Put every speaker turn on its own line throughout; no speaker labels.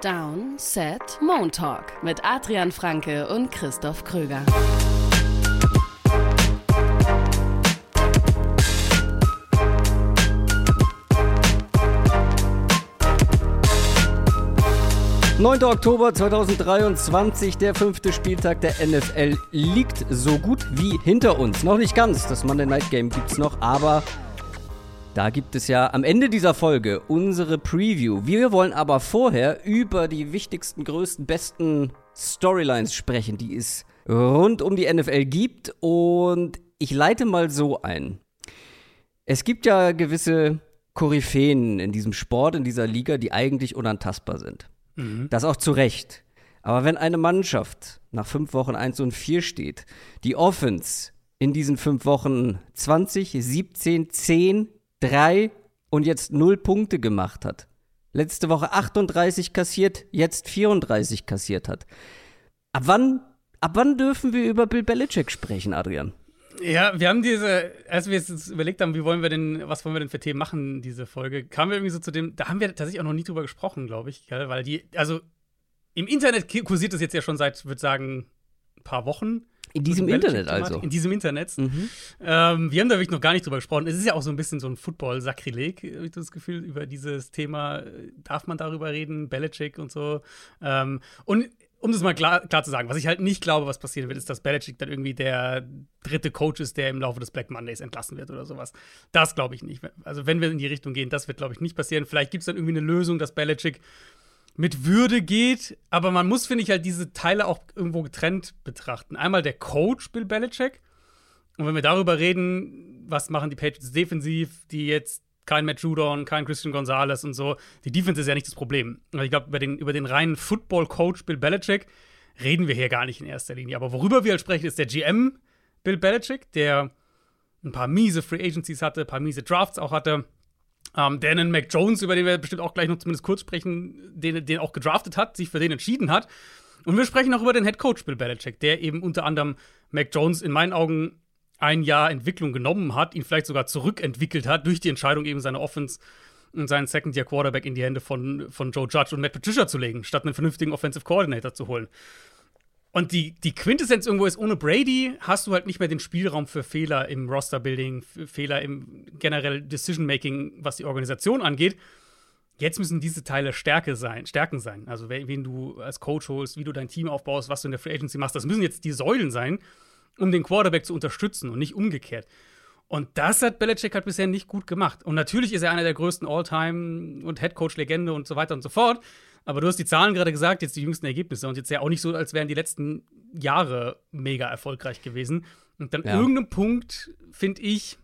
Down, Set, Moon Talk mit Adrian Franke und Christoph Kröger.
Neunter Oktober 2023, der fünfte Spieltag der NFL liegt so gut wie hinter uns. Noch nicht ganz, das Monday Night Game gibt's noch, aber da gibt es ja am Ende dieser Folge unsere Preview. Wir wollen aber vorher über die wichtigsten, größten, besten Storylines sprechen, die es rund um die NFL gibt. Und ich leite mal so ein. Es gibt ja gewisse Koryphäen in diesem Sport, in dieser Liga, die eigentlich unantastbar sind. Mhm. Das auch zu Recht. Aber wenn eine Mannschaft nach fünf Wochen 1 und 4 steht, die Offense in diesen fünf Wochen 20, 17, 10, drei und jetzt null Punkte gemacht hat. Letzte Woche 38 kassiert, jetzt 34 kassiert hat. Ab wann, ab wann dürfen wir über Bill Belichick sprechen, Adrian?
Ja, wir haben diese, als wir jetzt überlegt haben, wie wollen wir denn, was wollen wir denn für Themen machen, diese Folge, kamen wir irgendwie so zu dem, da haben wir tatsächlich auch noch nie drüber gesprochen, glaube ich, weil die, also im Internet kursiert das jetzt ja schon seit, würde sagen, ein paar Wochen.
In diesem Internet also.
In diesem Internet. Mhm. Ähm, wir haben da wirklich noch gar nicht drüber gesprochen. Es ist ja auch so ein bisschen so ein Football-Sakrileg, habe ich das Gefühl, über dieses Thema. Darf man darüber reden? Belichick und so. Ähm, und um das mal klar, klar, zu sagen, was ich halt nicht glaube, was passieren wird, ist, dass Belichick dann irgendwie der dritte Coach ist, der im Laufe des Black Mondays entlassen wird oder sowas. Das glaube ich nicht. Also, wenn wir in die Richtung gehen, das wird, glaube ich, nicht passieren. Vielleicht gibt es dann irgendwie eine Lösung, dass Belichick mit Würde geht, aber man muss, finde ich, halt diese Teile auch irgendwo getrennt betrachten. Einmal der Coach Bill Belichick. Und wenn wir darüber reden, was machen die Patriots defensiv, die jetzt kein Matt Judon, kein Christian Gonzalez und so, die Defense ist ja nicht das Problem. Also ich glaube, über den, über den reinen Football-Coach Bill Belichick reden wir hier gar nicht in erster Linie. Aber worüber wir halt sprechen, ist der GM Bill Belichick, der ein paar miese Free Agencies hatte, ein paar miese Drafts auch hatte ähm, der einen Mac Jones, über den wir bestimmt auch gleich noch zumindest kurz sprechen, den, den auch gedraftet hat, sich für den entschieden hat. Und wir sprechen auch über den Head Coach Bill Belichick, der eben unter anderem Mac Jones in meinen Augen ein Jahr Entwicklung genommen hat, ihn vielleicht sogar zurückentwickelt hat durch die Entscheidung, eben seine Offense und seinen Second-Year-Quarterback in die Hände von, von Joe Judge und Matt Patricia zu legen, statt einen vernünftigen Offensive Coordinator zu holen. Und die, die Quintessenz irgendwo ist, ohne Brady hast du halt nicht mehr den Spielraum für Fehler im Roster-Building, Fehler im generell Decision-Making, was die Organisation angeht. Jetzt müssen diese Teile Stärke sein, Stärken sein. Also, wen du als Coach holst, wie du dein Team aufbaust, was du in der Free Agency machst, das müssen jetzt die Säulen sein, um den Quarterback zu unterstützen und nicht umgekehrt. Und das hat Belichick halt bisher nicht gut gemacht. Und natürlich ist er einer der größten All-Time und Head-Coach-Legende und so weiter und so fort. Aber du hast die Zahlen gerade gesagt, jetzt die jüngsten Ergebnisse. Und jetzt ja auch nicht so, als wären die letzten Jahre mega erfolgreich gewesen. Und dann ja. irgendeinem Punkt, finde ich,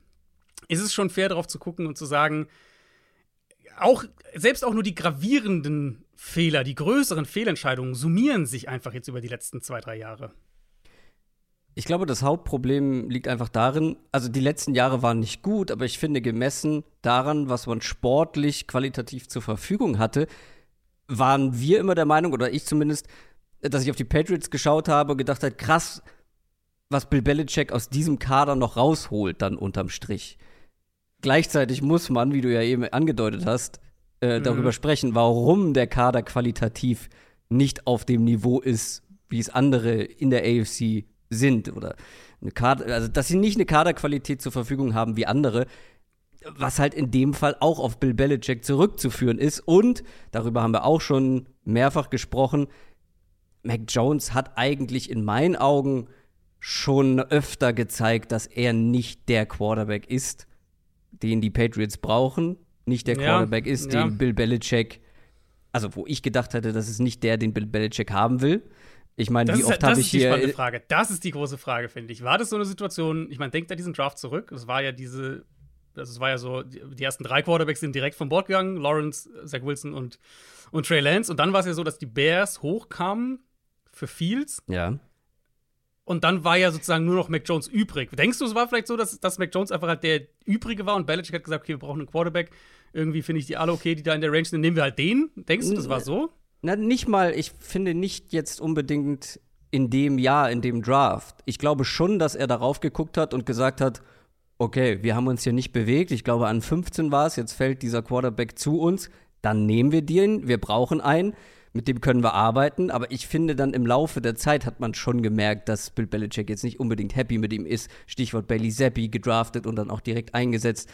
ist es schon fair, darauf zu gucken und zu sagen, auch, selbst auch nur die gravierenden Fehler, die größeren Fehlentscheidungen summieren sich einfach jetzt über die letzten zwei, drei Jahre.
Ich glaube, das Hauptproblem liegt einfach darin, also die letzten Jahre waren nicht gut, aber ich finde, gemessen daran, was man sportlich qualitativ zur Verfügung hatte, waren wir immer der Meinung, oder ich zumindest, dass ich auf die Patriots geschaut habe und gedacht habe, krass, was Bill Belichick aus diesem Kader noch rausholt, dann unterm Strich. Gleichzeitig muss man, wie du ja eben angedeutet hast, äh, mhm. darüber sprechen, warum der Kader qualitativ nicht auf dem Niveau ist, wie es andere in der AFC sind. Oder eine Kader, also dass sie nicht eine Kaderqualität zur Verfügung haben wie andere, was halt in dem Fall auch auf Bill Belichick zurückzuführen ist. Und darüber haben wir auch schon mehrfach gesprochen. Mac Jones hat eigentlich in meinen Augen schon öfter gezeigt, dass er nicht der Quarterback ist, den die Patriots brauchen. Nicht der Quarterback ja, ist, den ja. Bill Belichick, also wo ich gedacht hätte, das ist nicht der, den Bill Belichick haben will. Ich meine, wie oft habe ich hier.
Das ist die spannende Frage. Das ist die große Frage, finde ich. War das so eine Situation? Ich meine, denkt da diesen Draft zurück. Es war ja diese also es war ja so, die ersten drei Quarterbacks sind direkt vom Bord gegangen, Lawrence, Zach Wilson und, und Trey Lance. Und dann war es ja so, dass die Bears hochkamen für Fields.
Ja.
Und dann war ja sozusagen nur noch Mac Jones übrig. Denkst du, es war vielleicht so, dass, dass Mac Jones einfach halt der Übrige war und Belichick hat gesagt, okay, wir brauchen einen Quarterback. Irgendwie finde ich die alle okay, die da in der Range sind, nehmen wir halt den. Denkst du, das war so?
Na, nicht mal, ich finde nicht jetzt unbedingt in dem Jahr, in dem Draft. Ich glaube schon, dass er darauf geguckt hat und gesagt hat, okay, wir haben uns hier nicht bewegt, ich glaube an 15 war es, jetzt fällt dieser Quarterback zu uns, dann nehmen wir den, wir brauchen einen. mit dem können wir arbeiten. Aber ich finde dann im Laufe der Zeit hat man schon gemerkt, dass Bill Belichick jetzt nicht unbedingt happy mit ihm ist. Stichwort Bailey Zappi, gedraftet und dann auch direkt eingesetzt.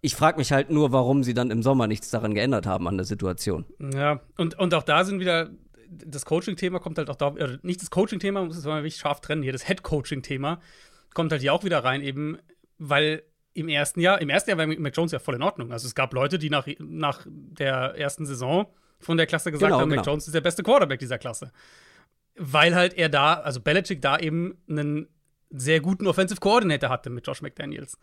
Ich frage mich halt nur, warum sie dann im Sommer nichts daran geändert haben an der Situation.
Ja, und, und auch da sind wieder das Coaching-Thema kommt halt auch da, also nicht das Coaching-Thema, muss es mal wirklich scharf trennen hier, das Head-Coaching-Thema kommt halt hier auch wieder rein, eben, weil im ersten Jahr, im ersten Jahr war Mac Jones ja voll in Ordnung. Also es gab Leute, die nach, nach der ersten Saison von der Klasse gesagt genau, haben, genau. Mac Jones ist der beste Quarterback dieser Klasse. Weil halt er da, also Belichick da eben einen sehr guten Offensive Coordinator hatte mit Josh McDaniels.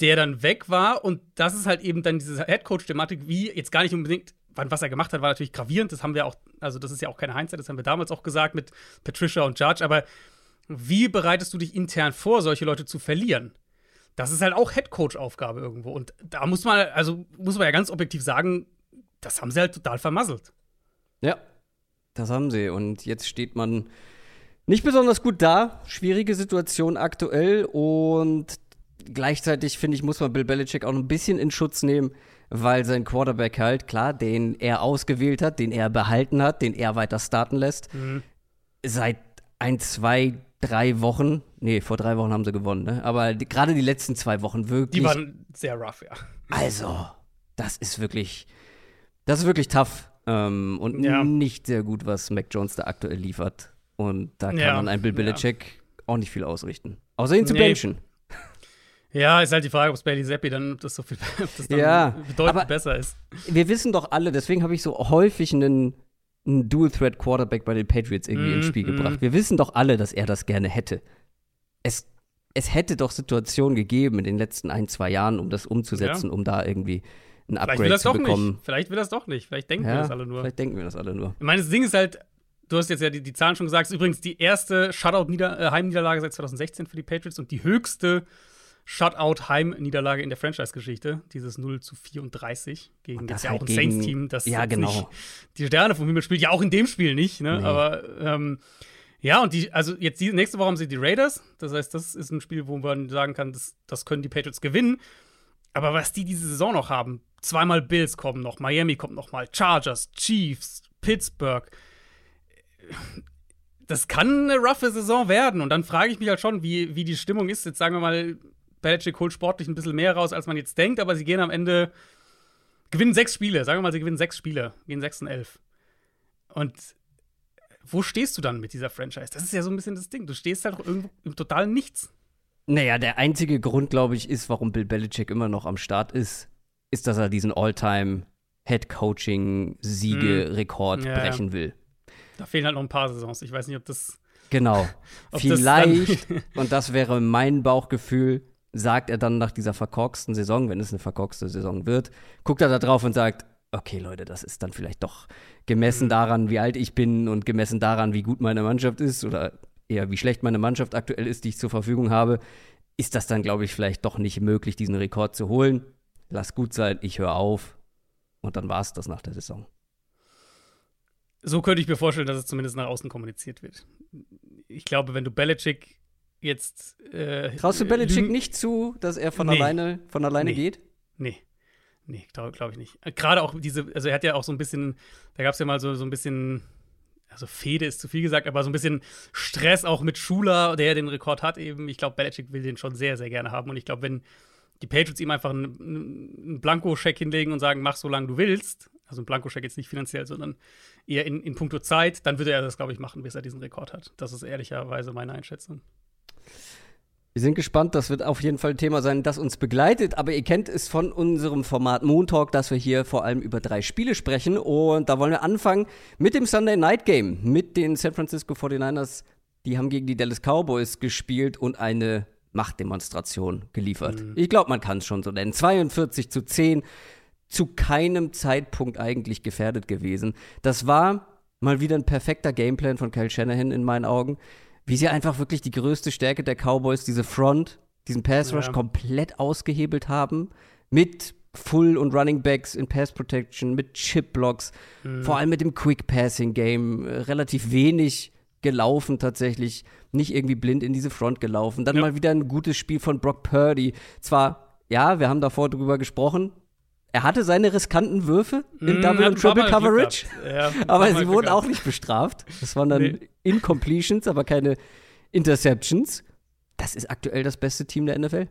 Der dann weg war und das ist halt eben dann diese Headcoach-Thematik, wie jetzt gar nicht unbedingt was er gemacht hat, war natürlich gravierend. Das haben wir auch, also das ist ja auch keine Hindsight, das haben wir damals auch gesagt mit Patricia und Judge. Aber wie bereitest du dich intern vor, solche Leute zu verlieren? Das ist halt auch Headcoach-Aufgabe irgendwo. Und da muss man, also muss man ja ganz objektiv sagen, das haben sie halt total vermasselt.
Ja, das haben sie. Und jetzt steht man nicht besonders gut da. Schwierige Situation aktuell. Und gleichzeitig, finde ich, muss man Bill Belichick auch ein bisschen in Schutz nehmen weil sein Quarterback halt, klar, den er ausgewählt hat, den er behalten hat, den er weiter starten lässt, mhm. seit ein, zwei, drei Wochen, nee, vor drei Wochen haben sie gewonnen, ne? aber gerade die letzten zwei Wochen wirklich.
Die waren sehr rough, ja.
Also, das ist wirklich, das ist wirklich tough ähm, und ja. nicht sehr gut, was Mac Jones da aktuell liefert. Und da kann ja. man ein Bill Belichick ja. auch nicht viel ausrichten. Außer ihn zu nee. benchen.
Ja, ist halt die Frage, ob es Bailey Zappi dann, das so viel das
ja,
bedeutend besser ist.
Wir wissen doch alle, deswegen habe ich so häufig einen, einen Dual-Threat-Quarterback bei den Patriots irgendwie mm, ins Spiel mm. gebracht. Wir wissen doch alle, dass er das gerne hätte. Es, es hätte doch Situationen gegeben in den letzten ein, zwei Jahren, um das umzusetzen, ja. um da irgendwie ein Upgrade zu bekommen.
Nicht. Vielleicht will das doch nicht. Vielleicht denken ja, wir das alle nur.
Vielleicht denken wir das alle nur.
Ich meine, das Ding ist halt, du hast jetzt ja die, die Zahlen schon gesagt, ist übrigens die erste Shutout-Heimniederlage äh, seit 2016 für die Patriots und die höchste Shutout-Heim-Niederlage in der Franchise-Geschichte. Dieses 0 zu 34 gegen das, das ja halt auch ein Saints-Team, das
ja, genau.
nicht die Sterne vom Himmel spielt. Ja, auch in dem Spiel nicht, ne? Nee. Aber ähm, ja, und die, also jetzt die nächste Woche haben sie die Raiders. Das heißt, das ist ein Spiel, wo man sagen kann, das, das können die Patriots gewinnen. Aber was die diese Saison noch haben, zweimal Bills kommen noch, Miami kommt noch mal, Chargers, Chiefs, Pittsburgh. Das kann eine roughe Saison werden. Und dann frage ich mich halt schon, wie, wie die Stimmung ist. Jetzt sagen wir mal, Belichick holt sportlich ein bisschen mehr raus, als man jetzt denkt, aber sie gehen am Ende, gewinnen sechs Spiele. Sagen wir mal, sie gewinnen sechs Spiele, gehen sechs und elf. Und wo stehst du dann mit dieser Franchise? Das ist ja so ein bisschen das Ding. Du stehst halt irgendwo im totalen Nichts.
Naja, der einzige Grund, glaube ich, ist, warum Bill Belichick immer noch am Start ist, ist, dass er diesen All-Time Head-Coaching-Siege-Rekord mm. ja, brechen will.
Da fehlen halt noch ein paar Saisons. Ich weiß nicht, ob das.
Genau. Vielleicht, das und das wäre mein Bauchgefühl, sagt er dann nach dieser verkorksten Saison, wenn es eine verkorkste Saison wird, guckt er da drauf und sagt, okay, Leute, das ist dann vielleicht doch gemessen mhm. daran, wie alt ich bin und gemessen daran, wie gut meine Mannschaft ist oder eher wie schlecht meine Mannschaft aktuell ist, die ich zur Verfügung habe, ist das dann, glaube ich, vielleicht doch nicht möglich, diesen Rekord zu holen. Lass gut sein, ich höre auf. Und dann war es das nach der Saison.
So könnte ich mir vorstellen, dass es zumindest nach außen kommuniziert wird. Ich glaube, wenn du Belichick jetzt. Äh,
Traust du Belichick nicht zu, dass er von nee. alleine, von alleine
nee.
geht?
Nee. Nee, glaube glaub ich nicht. Gerade auch diese, also er hat ja auch so ein bisschen, da gab es ja mal so, so ein bisschen, also Fede ist zu viel gesagt, aber so ein bisschen Stress auch mit Schuler, der den Rekord hat eben. Ich glaube, Belichick will den schon sehr, sehr gerne haben. Und ich glaube, wenn die Patriots ihm einfach einen, einen Blankoscheck hinlegen und sagen, mach so lange du willst, also ein Blankoscheck jetzt nicht finanziell, sondern eher in, in puncto Zeit, dann würde er das, glaube ich, machen, bis er diesen Rekord hat. Das ist ehrlicherweise meine Einschätzung.
Wir sind gespannt, das wird auf jeden Fall ein Thema sein, das uns begleitet. Aber ihr kennt es von unserem Format Moon Talk, dass wir hier vor allem über drei Spiele sprechen. Und da wollen wir anfangen mit dem Sunday Night Game, mit den San Francisco 49ers. Die haben gegen die Dallas Cowboys gespielt und eine Machtdemonstration geliefert. Mhm. Ich glaube, man kann es schon so nennen. 42 zu 10, zu keinem Zeitpunkt eigentlich gefährdet gewesen. Das war mal wieder ein perfekter Gameplan von Kyle Shanahan in meinen Augen wie sie einfach wirklich die größte Stärke der Cowboys, diese Front, diesen Pass Rush ja. komplett ausgehebelt haben. Mit Full- und Running Backs in Pass Protection, mit Chip Blocks, mhm. vor allem mit dem Quick Passing Game, äh, relativ wenig gelaufen tatsächlich, nicht irgendwie blind in diese Front gelaufen. Dann ja. mal wieder ein gutes Spiel von Brock Purdy. Zwar, ja, wir haben davor drüber gesprochen, er hatte seine riskanten Würfe in mm, Double und Triple Coverage, ja, aber sie wurden auch nicht bestraft. Das waren dann nee. Incompletions, aber keine Interceptions. Das ist aktuell das beste Team der NFL.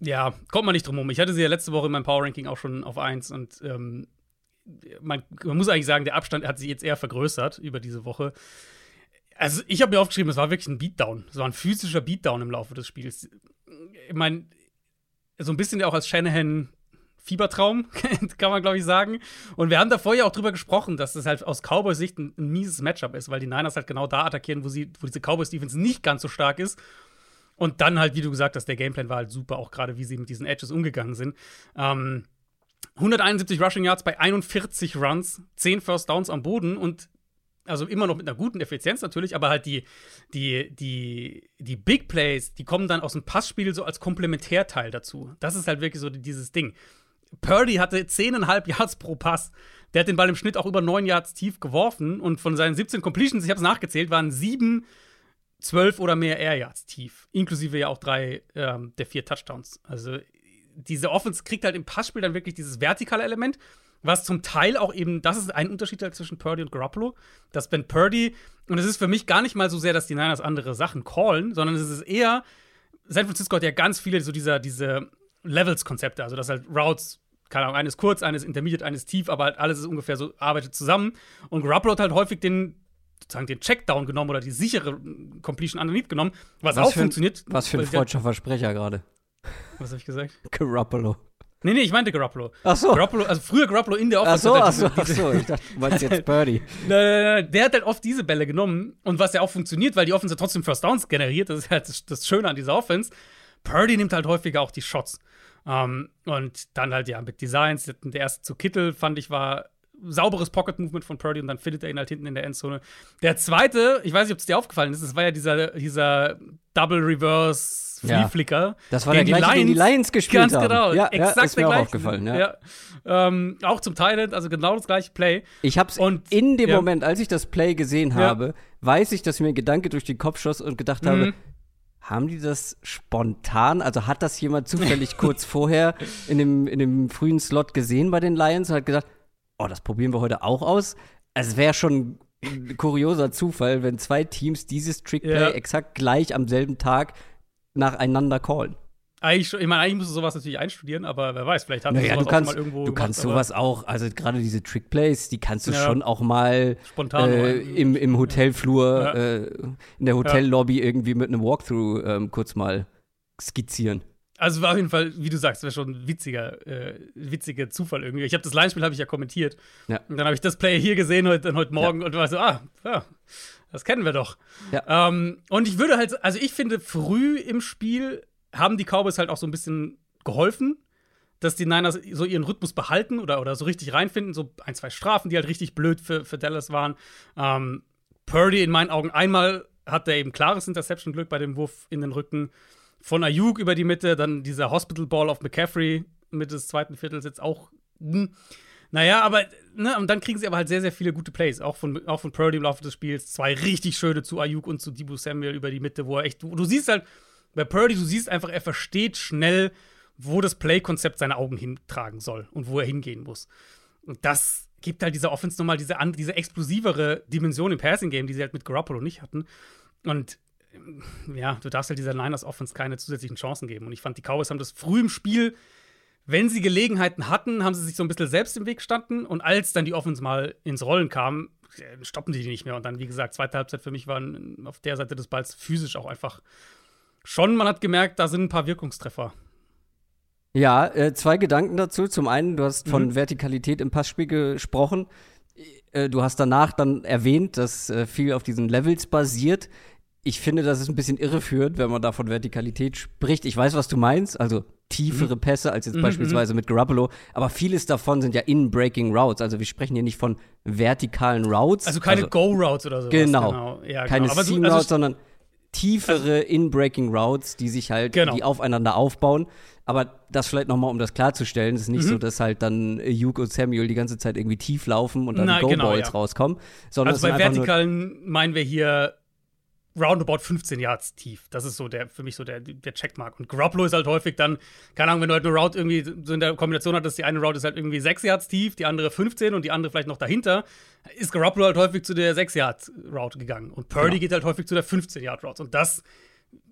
Ja, kommt man nicht drum herum. Ich hatte sie ja letzte Woche in meinem Power Ranking auch schon auf 1 und ähm, man, man, muss eigentlich sagen, der Abstand hat sich jetzt eher vergrößert über diese Woche. Also, ich habe mir aufgeschrieben, es war wirklich ein Beatdown. Es war ein physischer Beatdown im Laufe des Spiels. Ich meine, so ein bisschen auch als Shanahan Fiebertraum, kann man, glaube ich, sagen. Und wir haben da vorher auch drüber gesprochen, dass das halt aus Cowboys Sicht ein, ein, mieses Matchup ist, weil die Niners halt genau da attackieren, wo, sie, wo diese Cowboys Defense nicht ganz so stark ist. Und dann halt, wie du gesagt hast, der Gameplan war halt super, auch gerade wie sie mit diesen Edges umgegangen sind. Ähm, 171 Rushing Yards bei 41 Runs, 10 First Downs am Boden und also immer noch mit einer guten Effizienz natürlich, aber halt die, die, die, die Big Plays, die kommen dann aus dem Passspiel so als Komplementärteil dazu. Das ist halt wirklich so dieses Ding. Purdy hatte 10,5 Yards pro Pass. Der hat den Ball im Schnitt auch über 9 Yards tief geworfen und von seinen 17 Completions, ich habe es nachgezählt, waren 7, 12 oder mehr Air Yards tief. Inklusive ja auch drei ähm, der vier Touchdowns. Also diese Offense kriegt halt im Passspiel dann wirklich dieses vertikale Element, was zum Teil auch eben, das ist ein Unterschied halt zwischen Purdy und Garoppolo, dass Ben Purdy, und es ist für mich gar nicht mal so sehr, dass die Niners andere Sachen callen, sondern es ist eher, San Francisco hat ja ganz viele so dieser, diese Levels-Konzepte, also dass halt Routes, keine Ahnung, eines kurz, eines intermediate, eines tief, aber halt alles ist ungefähr so, arbeitet zusammen. Und Garoppolo hat halt häufig den, sozusagen den Checkdown genommen oder die sichere Completion underneath genommen, was, was auch funktioniert.
Was für ein freudscher Versprecher gerade.
Was habe ich gesagt?
Garoppolo.
Nee, nee, ich meinte Garoppolo.
Ach so.
Garoppolo, also früher Garoppolo in der
Offense. Ach so, ach so, ach so. Ich dachte, du meinst jetzt Birdie.
der hat halt oft diese Bälle genommen und was ja auch funktioniert, weil die Offense trotzdem First Downs generiert, das ist halt das, das Schöne an dieser Offense. Purdy nimmt halt häufiger auch die Shots. Um, und dann halt ja mit Designs. Der erste zu Kittel fand ich war sauberes Pocket-Movement von Purdy und dann findet er ihn halt hinten in der Endzone. Der zweite, ich weiß nicht, ob es dir aufgefallen ist, das war ja dieser, dieser Double Reverse Flicker. Ja.
Das war der gleiche, Lions, den die Lions gespielt
ganz
haben.
genau,
ja,
exakt
ja, ist
mir
auch
gleiche.
aufgefallen. Ja.
ja. Ähm, auch zum Thailand, also genau das gleiche Play.
Ich habe es in dem Moment, als ich das Play gesehen habe, weiß ich, dass mir ein Gedanke durch den Kopf schoss und gedacht mhm. habe, haben die das spontan, also hat das jemand zufällig kurz vorher in dem, in dem frühen Slot gesehen bei den Lions und hat gesagt, oh, das probieren wir heute auch aus? Es wäre schon ein kurioser Zufall, wenn zwei Teams dieses Trickplay ja. exakt gleich am selben Tag nacheinander callen.
Eigentlich, ich meine, eigentlich musst du sowas natürlich einstudieren, aber wer weiß, vielleicht hat
naja, sowas du kannst, auch mal irgendwo. Du gemacht, kannst sowas auch, also gerade diese Trickplays, die kannst du ja. schon auch mal
spontan
äh, im, im Hotelflur, ja. äh, in der Hotellobby irgendwie mit einem Walkthrough ähm, kurz mal skizzieren.
Also war auf jeden Fall, wie du sagst, wäre schon ein witziger, äh, witziger Zufall irgendwie. Ich habe das Line-Spiel habe ich ja kommentiert.
Ja.
Und dann habe ich das Play hier gesehen heute, heute Morgen und war so, ah, ja, das kennen wir doch.
Ja.
Ähm, und ich würde halt, also ich finde, früh im Spiel haben die Cowboys halt auch so ein bisschen geholfen, dass die Niners so ihren Rhythmus behalten oder, oder so richtig reinfinden. So ein, zwei Strafen, die halt richtig blöd für, für Dallas waren. Ähm, Purdy in meinen Augen einmal hat er eben klares Interception-Glück bei dem Wurf in den Rücken von Ayuk über die Mitte, dann dieser Hospital Ball auf McCaffrey Mitte des zweiten Viertels jetzt auch. Hm. Naja, aber, ne, und dann kriegen sie aber halt sehr, sehr viele gute Plays, auch von, auch von Purdy im Laufe des Spiels. Zwei richtig schöne zu Ayuk und zu Debo Samuel über die Mitte, wo er echt, du, du siehst halt, bei Purdy, du siehst einfach, er versteht schnell, wo das Play-Konzept seine Augen hintragen soll und wo er hingehen muss. Und das gibt halt dieser Offense nochmal diese, diese explosivere Dimension im Passing-Game, die sie halt mit Garoppolo nicht hatten. Und ja, du darfst halt dieser Niners Offense keine zusätzlichen Chancen geben. Und ich fand, die Cowboys haben das früh im Spiel, wenn sie Gelegenheiten hatten, haben sie sich so ein bisschen selbst im Weg gestanden. Und als dann die Offense mal ins Rollen kam, äh, stoppen die die nicht mehr. Und dann, wie gesagt, zweite Halbzeit für mich waren auf der Seite des Balls physisch auch einfach schon, man hat gemerkt, da sind ein paar Wirkungstreffer.
Ja, äh, zwei Gedanken dazu. Zum einen, du hast von mhm. Vertikalität im Passspiel gesprochen. Äh, du hast danach dann erwähnt, dass äh, viel auf diesen Levels basiert ich finde, das ist ein bisschen irreführend, wenn man da von Vertikalität spricht. Ich weiß, was du meinst, also tiefere mhm. Pässe als jetzt mhm, beispielsweise mhm. mit Garoppolo, aber vieles davon sind ja in-breaking Routes. Also wir sprechen hier nicht von vertikalen Routes.
Also keine also, Go-Routes oder so.
Genau. genau. Ja, keine genau. Seam-Routes, also, sondern tiefere also, in-breaking Routes, die sich halt, genau. die aufeinander aufbauen. Aber das vielleicht nochmal, um das klarzustellen, es ist nicht mhm. so, dass halt dann Hugh und Samuel die ganze Zeit irgendwie tief laufen und dann Go-Balls genau, ja. rauskommen. Sondern
also bei vertikalen meinen wir hier roundabout 15 Yards tief. Das ist so der, für mich so der, der Checkmark. Und Garoppolo ist halt häufig dann, keine Ahnung, wenn du halt eine Route irgendwie so in der Kombination hattest, die eine Route ist halt irgendwie 6 Yards tief, die andere 15 und die andere vielleicht noch dahinter, ist Garoppolo halt häufig zu der 6 Yards Route gegangen. Und Purdy genau. geht halt häufig zu der 15 Yard Route. Und das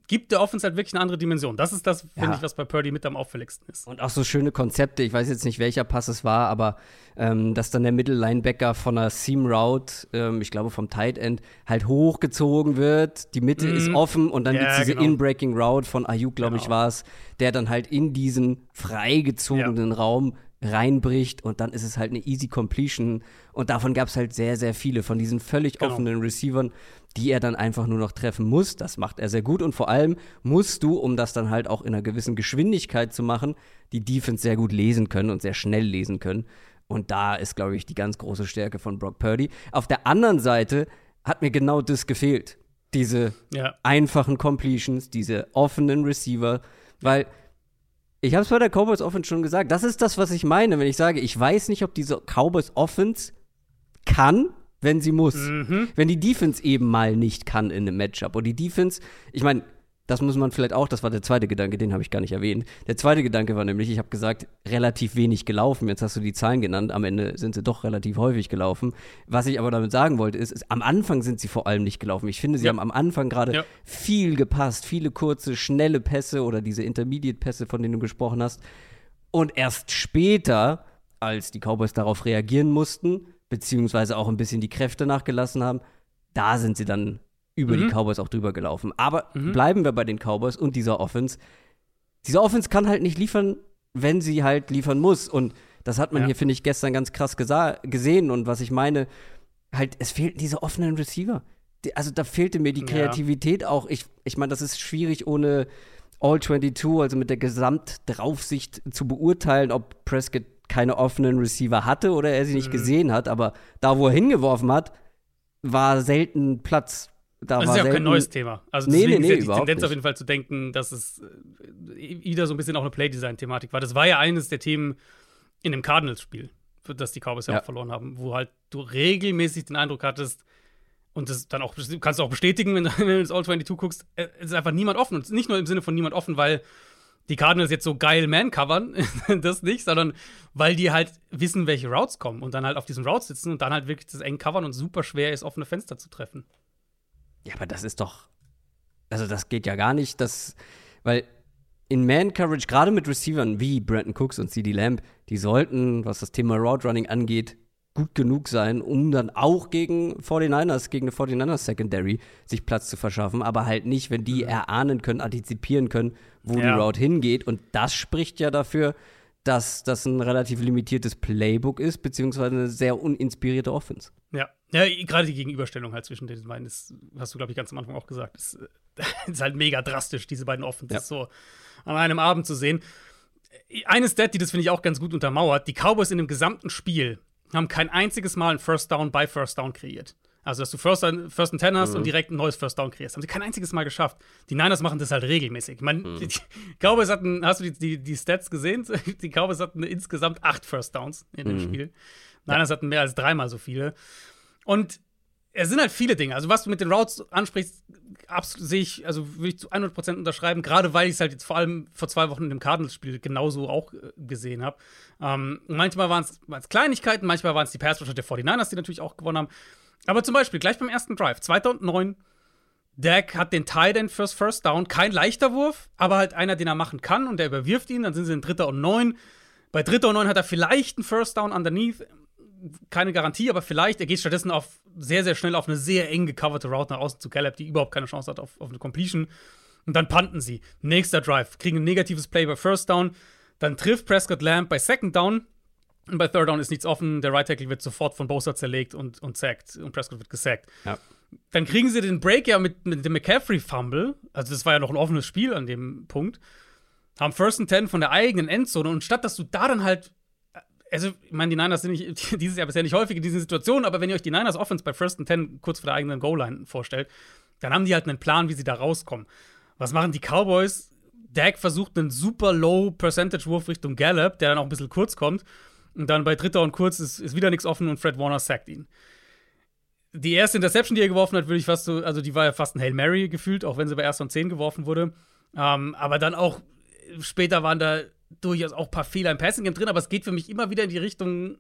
gibt der Offense halt wirklich eine andere Dimension. Das ist das, finde ja. ich, was bei Purdy mit am auffälligsten ist.
Und auch so schöne Konzepte. Ich weiß jetzt nicht, welcher Pass es war, aber ähm, dass dann der Mittellinebacker von einer Seam Route, ähm, ich glaube vom Tight End, halt hochgezogen wird. Die Mitte mm. ist mhm. offen und dann ja, gibt es diese genau. In-Breaking Route von Ayuk, glaube genau. ich, war es, der dann halt in diesen freigezogenen ja. Raum reinbricht und dann ist es halt eine easy Completion. Und davon gab es halt sehr, sehr viele von diesen völlig genau. offenen Receivern, die er dann einfach nur noch treffen muss. Das macht er sehr gut und vor allem musst du, um das dann halt auch in einer gewissen Geschwindigkeit zu machen, die Defense sehr gut lesen können und sehr schnell lesen können. Und da ist, glaube ich, die ganz große Stärke von Brock Purdy. Auf der anderen Seite hat mir genau das gefehlt. Diese ja. einfachen Completions, diese offenen Receiver, weil ich habe es bei der Cowboys Offense schon gesagt. Das ist das, was ich meine, wenn ich sage, ich weiß nicht, ob diese Cowboys Offense kann, wenn sie muss. Mhm. Wenn die Defense eben mal nicht kann in einem Matchup. Und die Defense, ich meine, das muss man vielleicht auch, das war der zweite Gedanke, den habe ich gar nicht erwähnt. Der zweite Gedanke war nämlich, ich habe gesagt, relativ wenig gelaufen. Jetzt hast du die Zahlen genannt, am Ende sind sie doch relativ häufig gelaufen. Was ich aber damit sagen wollte, ist, ist am Anfang sind sie vor allem nicht gelaufen. Ich finde, sie ja. haben am Anfang gerade ja. viel gepasst, viele kurze, schnelle Pässe oder diese Intermediate-Pässe, von denen du gesprochen hast. Und erst später, als die Cowboys darauf reagieren mussten, beziehungsweise auch ein bisschen die Kräfte nachgelassen haben, da sind sie dann über mhm. die Cowboys auch drüber gelaufen. Aber mhm. bleiben wir bei den Cowboys und dieser Offense. Diese Offense kann halt nicht liefern, wenn sie halt liefern muss. Und das hat man ja. hier, finde ich, gestern ganz krass gesehen. Und was ich meine, halt, es fehlten diese offenen Receiver. Die, also da fehlte mir die Kreativität ja. auch. Ich, ich meine, das ist schwierig ohne All 22, also mit der Gesamtdraufsicht zu beurteilen, ob Prescott keine offenen Receiver hatte oder er sie nicht mhm. gesehen hat. Aber da, wo er hingeworfen hat, war selten Platz
da das ist ja auch kein neues Thema. Also nee, deswegen nee, nee, ist ja die Tendenz nicht. auf jeden Fall zu denken, dass es äh, wieder so ein bisschen auch eine Playdesign-Thematik war. Das war ja eines der Themen in dem Cardinals-Spiel, das die Cowboys ja. ja auch verloren haben, wo halt du regelmäßig den Eindruck hattest, und das dann auch kannst du auch bestätigen, wenn du, wenn du ins All 22 guckst, äh, es ist einfach niemand offen. Und nicht nur im Sinne von niemand offen, weil die Cardinals jetzt so geil Man covern, das nicht, sondern weil die halt wissen, welche Routes kommen und dann halt auf diesen Routes sitzen und dann halt wirklich das eng covern und super schwer ist, offene Fenster zu treffen.
Ja, aber das ist doch. Also, das geht ja gar nicht, das. Weil in Man-Coverage, gerade mit Receivern wie Brandon Cooks und CD Lamb, die sollten, was das Thema Route Running angeht, gut genug sein, um dann auch gegen 49ers, gegen eine 49ers Secondary sich Platz zu verschaffen, aber halt nicht, wenn die erahnen können, antizipieren können, wo ja. die Route hingeht. Und das spricht ja dafür, dass das ein relativ limitiertes Playbook ist, beziehungsweise eine sehr uninspirierte Offense.
Ja, gerade die Gegenüberstellung halt zwischen den beiden, das hast du, glaube ich, ganz am Anfang auch gesagt, ist, ist halt mega drastisch, diese beiden Offenses ja. so an einem Abend zu sehen. Eine Stat, die das finde ich auch ganz gut untermauert, die Cowboys in dem gesamten Spiel haben kein einziges Mal ein First Down by First Down kreiert. Also, dass du First, First and Ten hast mhm. und direkt ein neues First Down kreierst. Haben sie kein einziges Mal geschafft. Die Niners machen das halt regelmäßig. Ich meine, mhm. die, Cowboys hatten, hast du die, die, die, Stats gesehen? Die Cowboys hatten insgesamt acht First Downs in dem mhm. Spiel. Niners ja. hatten mehr als dreimal so viele. Und es sind halt viele Dinge. Also, was du mit den Routes ansprichst, sehe ich, also würde ich zu 100% unterschreiben, gerade weil ich es halt jetzt vor allem vor zwei Wochen in dem Cardinals-Spiel genauso auch äh, gesehen habe. Ähm, manchmal waren es Kleinigkeiten, manchmal waren es die Pass-Rusher der 49ers, die natürlich auch gewonnen haben. Aber zum Beispiel gleich beim ersten Drive, 2009, Dak hat den Tight End fürs First Down. Kein leichter Wurf, aber halt einer, den er machen kann und der überwirft ihn. Dann sind sie in Dritter und Neun. Bei Dritter und Neun hat er vielleicht einen First Down underneath. Keine Garantie, aber vielleicht. Er geht stattdessen auf sehr, sehr schnell auf eine sehr eng gecoverte Route nach außen zu Gallup, die überhaupt keine Chance hat auf, auf eine Completion. Und dann panten sie. Nächster Drive. Kriegen ein negatives Play bei First Down. Dann trifft Prescott Lamb bei Second Down. Und bei Third Down ist nichts offen. Der Right Tackle wird sofort von Bosa zerlegt und, und sackt. Und Prescott wird gesackt. Ja. Dann kriegen sie den Break ja mit, mit dem McCaffrey-Fumble. Also, das war ja noch ein offenes Spiel an dem Punkt. Haben First and Ten von der eigenen Endzone. Und statt dass du da dann halt. Also, ich meine, die Niners sind nicht, dieses Jahr bisher nicht häufig in diesen Situationen, aber wenn ihr euch die Niners Offense bei First and Ten kurz vor der eigenen Goal-Line vorstellt, dann haben die halt einen Plan, wie sie da rauskommen. Was machen die Cowboys? Dak versucht einen super low Percentage-Wurf Richtung Gallup, der dann auch ein bisschen kurz kommt. Und dann bei Dritter und Kurz ist, ist wieder nichts offen und Fred Warner sackt ihn. die erste Interception, die er geworfen hat, würde ich fast so, also die war ja fast ein Hail Mary gefühlt, auch wenn sie bei erst und 10 geworfen wurde. Ähm, aber dann auch später waren da durchaus auch ein paar Fehler im Passing Game drin, aber es geht für mich immer wieder in die Richtung,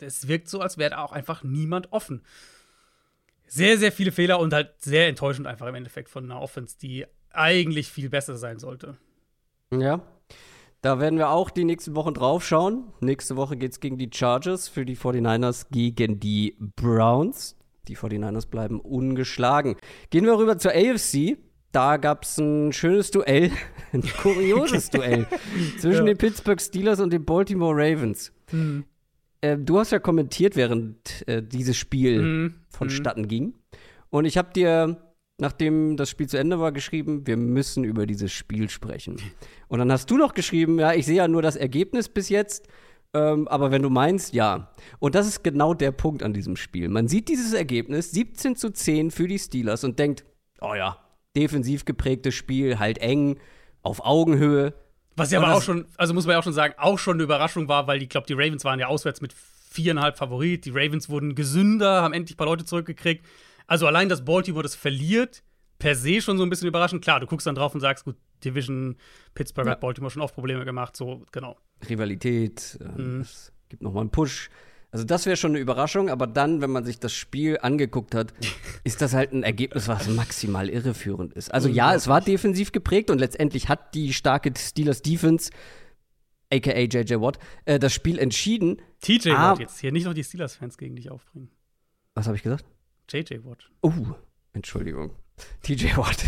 es wirkt so, als wäre auch einfach niemand offen. Sehr, sehr viele Fehler und halt sehr enttäuschend einfach im Endeffekt von einer Offense, die eigentlich viel besser sein sollte.
Ja. Da werden wir auch die nächsten Wochen drauf schauen. Nächste Woche geht es gegen die Chargers, für die 49ers gegen die Browns. Die 49ers bleiben ungeschlagen. Gehen wir rüber zur AFC. Da gab es ein schönes Duell, ein kurioses Duell zwischen ja. den Pittsburgh Steelers und den Baltimore Ravens. Mhm. Äh, du hast ja kommentiert, während äh, dieses Spiel mhm. vonstatten mhm. ging. Und ich habe dir, nachdem das Spiel zu Ende war, geschrieben, wir müssen über dieses Spiel sprechen. Und dann hast du noch geschrieben, ja, ich sehe ja nur das Ergebnis bis jetzt. Ähm, aber wenn du meinst, ja. Und das ist genau der Punkt an diesem Spiel. Man sieht dieses Ergebnis 17 zu 10 für die Steelers und denkt, oh ja, defensiv geprägtes Spiel, halt eng, auf Augenhöhe.
Was ja aber auch schon, also muss man ja auch schon sagen, auch schon eine Überraschung war, weil ich glaube, die Ravens waren ja auswärts mit viereinhalb Favorit. Die Ravens wurden gesünder, haben endlich ein paar Leute zurückgekriegt. Also allein, dass Baltimore das verliert, per se schon so ein bisschen überraschend. Klar, du guckst dann drauf und sagst, gut, Division, Pittsburgh ja. hat Baltimore schon oft Probleme gemacht, so, genau.
Rivalität, äh, mhm. es gibt nochmal einen Push. Also das wäre schon eine Überraschung, aber dann, wenn man sich das Spiel angeguckt hat, ist das halt ein Ergebnis, was maximal irreführend ist. Also ja, es war defensiv geprägt und letztendlich hat die starke Steelers Defense, aka JJ Watt, äh, das Spiel entschieden.
TJ Watt jetzt hier, nicht noch die Steelers-Fans gegen dich aufbringen.
Was habe ich gesagt?
JJ Watt.
Oh, Entschuldigung. TJ Watt.